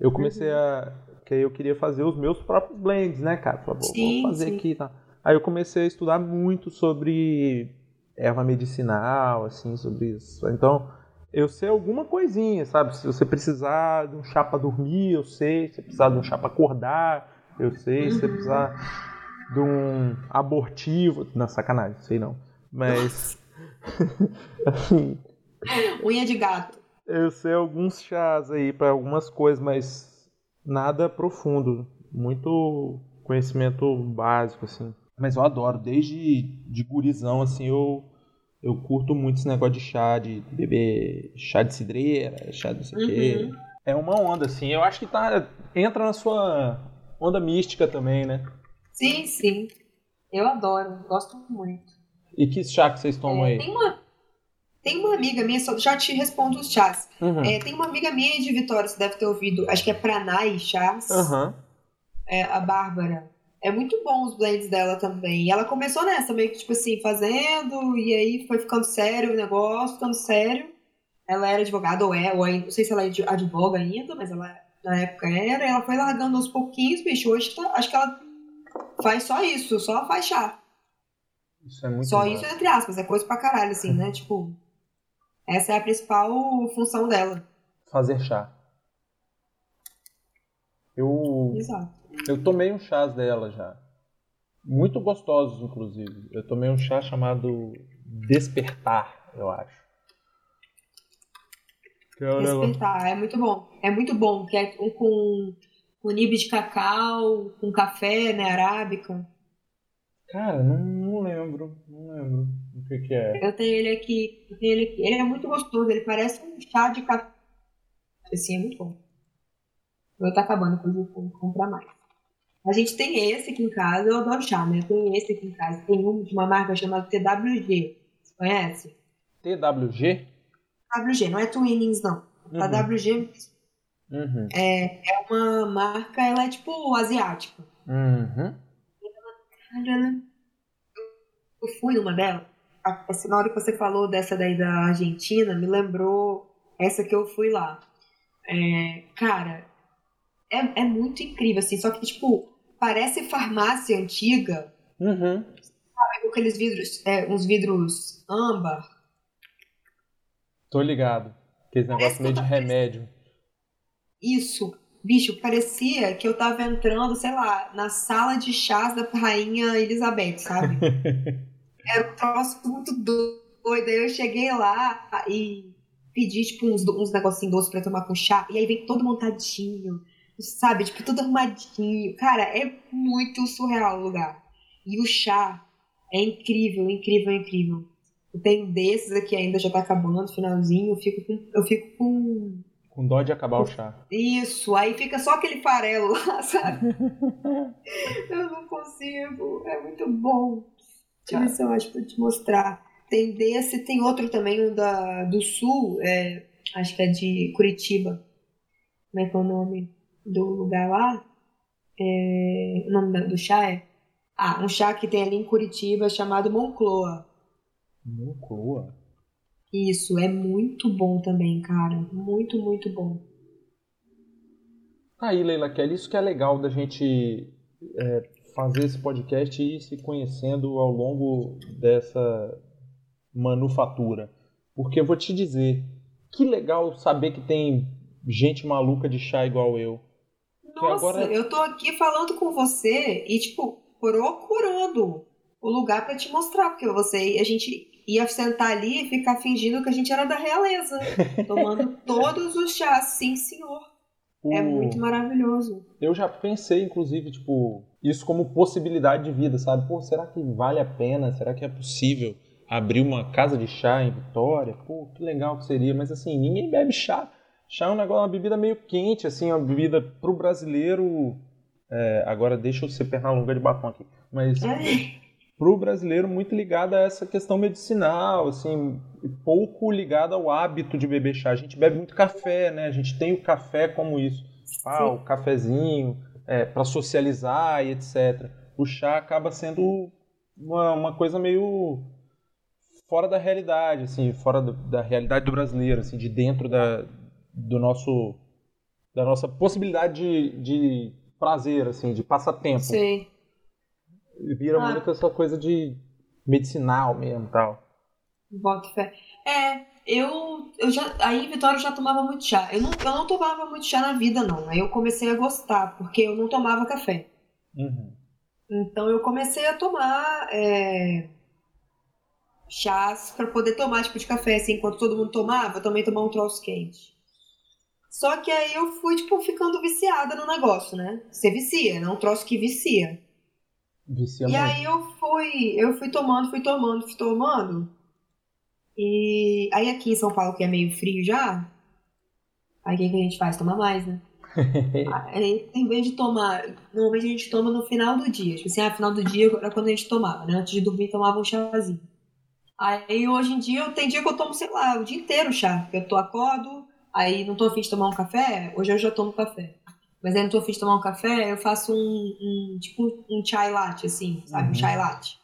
eu comecei Uhum. a. Que aí eu queria fazer os meus próprios blends, né, cara? Falei, vou, Sim, vou fazer sim. aqui tal. Aí eu comecei a estudar muito sobre erva medicinal, assim, sobre isso. Então, eu sei alguma coisinha, sabe? Se você precisar de um chá pra dormir, eu sei. Se você precisar de um chá pra acordar, eu sei. Se você precisar de um abortivo. Não, sacanagem, sei não. Mas. assim, Unha de gato. eu sei alguns chás aí pra algumas coisas, mas nada profundo. Muito conhecimento básico, assim. Mas eu adoro, desde de gurizão, assim, eu, eu curto muito esse negócio de chá, de beber chá de cidreira, chá de não sei o quê. Uhum. É uma onda, assim. Eu acho que tá, entra na sua onda mística também, né? Sim, sim. Eu adoro, gosto muito. E que chá que vocês tomam É, aí? tem, uma, tem uma amiga minha, só- já te respondo os chás. Uhum. É, tem uma amiga minha de Vitória, você deve ter ouvido, acho que é Pranay Chás, Aham. é, a Bárbara. É muito bom os blends dela também. E ela começou nessa, meio que tipo assim, fazendo, e aí foi ficando sério o negócio, ficando sério. Ela era advogada, ou é, ou ainda, não sei se ela é advoga ainda, mas ela na época era, e ela foi largando aos pouquinhos, bicho. Hoje tá- acho que ela faz só isso, só faz chá. Isso é muito Só isso, entre aspas, é coisa pra caralho, assim, né? Tipo, essa é a principal função dela. Fazer chá. Eu Exato. Eu tomei um chás dela já. Muito gostosos, inclusive. Eu tomei um chá chamado Despertar, eu acho. Que é Despertar, é muito bom. É muito bom, que é um com, com nib de cacau, com café, né, arábica. Cara, não, não lembro. Não lembro o que, que é. Eu tenho ele aqui, eu tenho ele aqui. Ele é muito gostoso, ele parece um chá de café. Assim, é muito bom. O meu tá acabando, eu vou comprar mais. A gente tem esse aqui em casa, eu adoro chá, né? Eu tenho esse aqui em casa. Tem um de uma marca chamada TWG. Você conhece? TWG? WG, não é Twinings, não. A Uhum. WG Uhum. é uma marca, ela é tipo asiática. Uhum. Eu fui numa dela. A- Essa, na hora que você falou dessa daí da Argentina, me lembrou essa que eu fui lá. É, cara, é, é muito incrível, assim. Só que, tipo, parece farmácia antiga. Uhum. Com aqueles vidros, é, uns vidros âmbar. Tô ligado. Aquele negócio Essa meio de remédio. Isso, bicho, parecia que eu tava entrando, sei lá, na sala de chás da rainha Elizabeth, sabe? Era um troço muito doido. Aí eu cheguei lá e pedi, tipo, uns, uns negocinhos doces pra tomar com chá. E aí vem todo montadinho, sabe? Tipo, tudo arrumadinho. Cara, é muito surreal o lugar. E o chá é incrível, incrível, incrível. Eu tenho desses aqui ainda, já tá acabando, finalzinho. Eu fico com, eu fico com Com dó de acabar o chá. isso, aí fica só aquele farelo lá, sabe? eu não consigo, é muito bom. Deixa eu ver se eu acho pra te mostrar. Tem desse, tem outro também, um da, do sul, é, acho que é de Curitiba. Como é que é o nome do lugar lá? É, o nome do chá é? Ah, um chá que tem ali em Curitiba chamado Moncloa. Moncloa? Isso, é muito bom também, cara. Muito, muito bom. Aí, Leila Kelly, isso que é legal da gente é, fazer esse podcast e ir se conhecendo ao longo dessa manufatura. Porque eu vou te dizer, que legal saber que tem gente maluca de chá igual eu. Nossa, agora- eu tô aqui falando com você e, tipo, procurando o lugar pra te mostrar, porque você, a gente ia sentar ali e ficar fingindo que a gente era da realeza, tomando todos os chás, sim, senhor. O... É muito maravilhoso. Eu já pensei, inclusive, tipo, isso como possibilidade de vida, sabe? Pô, será que vale a pena? Será que é possível abrir uma casa de chá em Vitória? Pô, que legal que seria. Mas assim, ninguém bebe chá. Chá é um negócio, uma bebida meio quente, assim, uma bebida pro brasileiro. É, agora deixa eu ser perna longa de batom aqui. Mas é. pro brasileiro muito ligada a essa questão medicinal, assim, pouco ligada ao hábito de beber chá. A gente bebe muito café, né? A gente tem o café como isso. Ah, o cafezinho, é, para socializar e etc. O chá acaba sendo uma, uma coisa meio fora da realidade, assim, fora do, da realidade do brasileiro, assim, de dentro da, do nosso da nossa possibilidade de, de prazer, assim, de passatempo. Sim. Vira ah. muito essa coisa de medicinal mesmo, tal. Bota fé. É, eu, eu já. Aí em Vitória eu já tomava muito chá. Eu não, eu não tomava muito chá na vida, não. Aí eu comecei a gostar, porque eu não tomava café. Uhum. Então eu comecei a tomar é, chás para poder tomar tipo de café, assim, enquanto todo mundo tomava, eu também tomava um troço quente. Só que aí eu fui, tipo, ficando viciada no negócio, né? Você vicia, é um troço que vicia. Vicia e aí eu fui, eu fui tomando, fui tomando, fui tomando. E aí aqui em São Paulo, que é meio frio já, aí o que, que a gente faz? Toma mais, né? aí, em vez de tomar, normalmente a gente toma no final do dia. Tipo assim, ah, final do dia era quando a gente tomava, né? Antes de dormir tomava um chazinho. Aí hoje em dia, eu, tem dia que eu tomo, sei lá, o dia inteiro chá. Eu tô acordo, aí não tô afim de tomar um café, hoje eu já tomo café. Mas aí não tô afim de tomar um café, eu faço um, um tipo um chai latte, assim, sabe? Uhum. Um chai latte.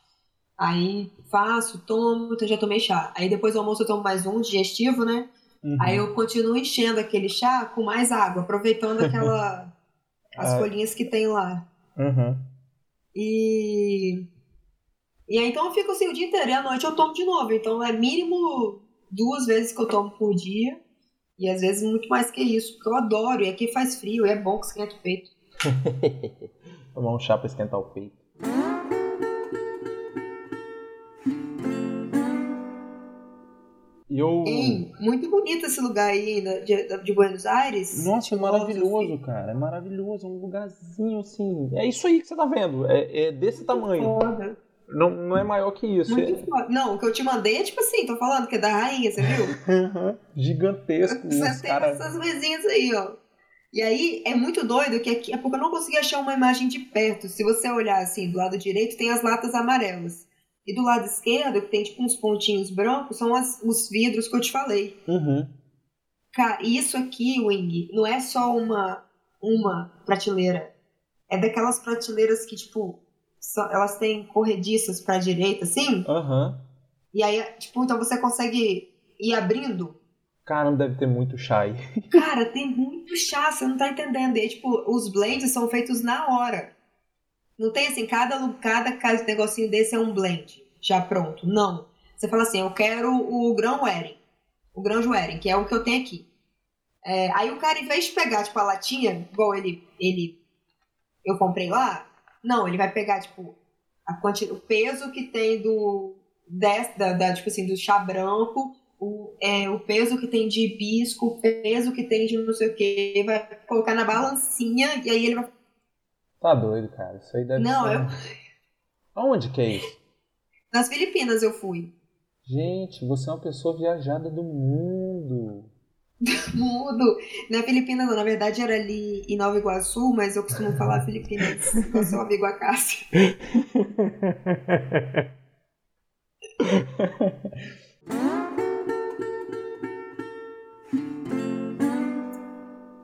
Aí faço, tomo, então já tomei chá. Aí depois do almoço eu tomo mais um, digestivo, né? Uhum. Aí eu continuo enchendo aquele chá com mais água, aproveitando aquela as ah. folhinhas que tem lá. Uhum. E e aí então eu fico assim o dia inteiro e à noite eu tomo de novo. Então é mínimo duas vezes que eu tomo por dia. E às vezes muito mais que isso, porque eu adoro. E aqui faz frio, e é bom que esquenta o peito. Tomar um chá pra esquentar o peito. Eu... Sim, muito bonito esse lugar aí de, de Buenos Aires. Nossa, é maravilhoso, assim. cara. É maravilhoso. É um lugarzinho assim. É isso aí que você tá vendo. É, é desse tamanho. Foda. Não, não é maior que isso. Muito foda. Não, o que eu te mandei é tipo assim, tô falando que é da rainha, você viu? Gigantesco. Você tem cara... essas mesinhas aí, ó. E aí é muito doido que aqui, é porque eu não consegui achar uma imagem de perto. Se você olhar assim, do lado direito, tem as latas amarelas. E do lado esquerdo, que tem tipo uns pontinhos brancos, são as, os vidros que eu te falei. Uhum. Cara, isso aqui, Wing, não é só uma, uma prateleira. É daquelas prateleiras que, tipo, elas têm corrediças pra direita, assim. Aham. Uhum. E aí, tipo, então você consegue ir abrindo. Cara, não deve ter muito chá aí. Cara, tem muito chá, você não tá entendendo. E aí, tipo, os blends são feitos na hora. Não tem assim, cada, cada, cada negocinho desse é um blend, já pronto. Não. Você fala assim, eu quero o grão Wering, o grão Wering, que é o que eu tenho aqui. É, aí o cara, em vez de pegar, tipo, a latinha, igual ele, ele eu comprei lá, não, ele vai pegar, tipo, a quanti, o peso que tem do, des, da, da, tipo assim, do chá branco, o, é, o peso que tem de hibisco, o peso que tem de não sei o que, vai colocar na balancinha e aí ele vai Tá doido, cara. Isso aí deve Não, ser... eu. Aonde que é isso? Nas Filipinas eu fui. Gente, você é uma pessoa viajada do mundo. mundo. Na Filipinas, na verdade era ali em Nova Iguaçu, mas eu costumo falar Filipinas. Eu sou amigo a Cássia.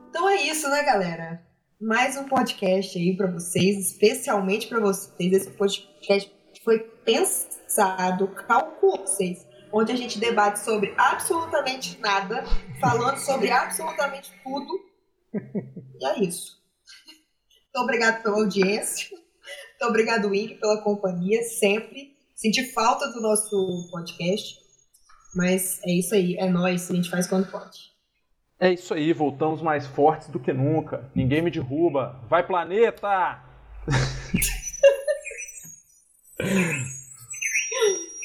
então é isso, né, galera? mais um podcast aí para vocês, especialmente para vocês. Esse podcast foi pensado, calculou vocês, onde a gente debate sobre absolutamente nada, falando sobre absolutamente tudo. E é isso. Muito obrigado pela audiência. Muito obrigado, Wing, pela companhia, sempre. Senti falta do nosso podcast. Mas é isso aí, é nós, a gente faz quando pode. É isso aí, voltamos mais fortes do que nunca. Ninguém me derruba. Vai, planeta!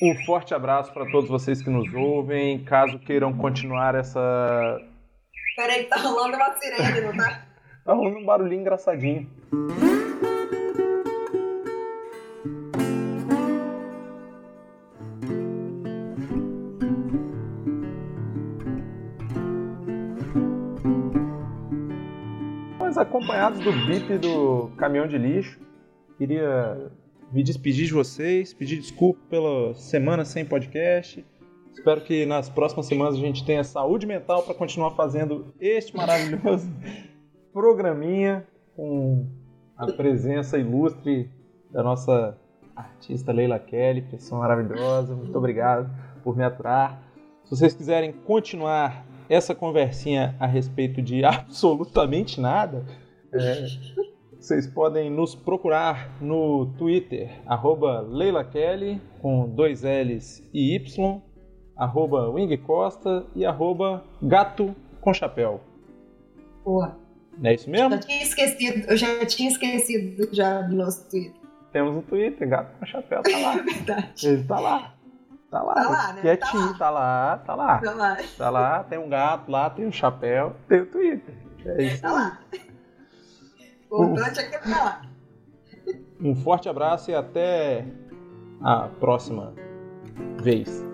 um forte abraço para todos vocês que nos ouvem. Caso queiram continuar essa. Peraí, tá rolando uma sirene, não tá? Tá rolando um barulhinho engraçadinho. Mas acompanhados do bip do caminhão de lixo, queria me despedir de vocês, pedir desculpa pela semana sem podcast. Espero que nas próximas semanas a gente tenha saúde mental para continuar fazendo este maravilhoso programinha com a presença ilustre da nossa artista Leila Kelly, pessoa maravilhosa. Muito obrigado por me aturar. Se vocês quiserem continuar essa conversinha a respeito de absolutamente nada, é, vocês podem nos procurar no Twitter, arroba Leila Kelly, com dois L's e Y, arroba Wing Costa e arroba Gato com Chapéu. Boa. É isso mesmo? Já tinha esquecido, eu já tinha esquecido já do nosso Twitter. Temos um Twitter, Gato com Chapéu, tá lá. É verdade. Ele tá lá. Tá lá, Tá lá, né? quietinho, tá lá, tá lá. Tá lá. Tá lá, tem um gato lá, tem um chapéu, tem o Twitter. É isso. Tá lá. O importante é que tá lá. Um forte abraço e até a próxima vez.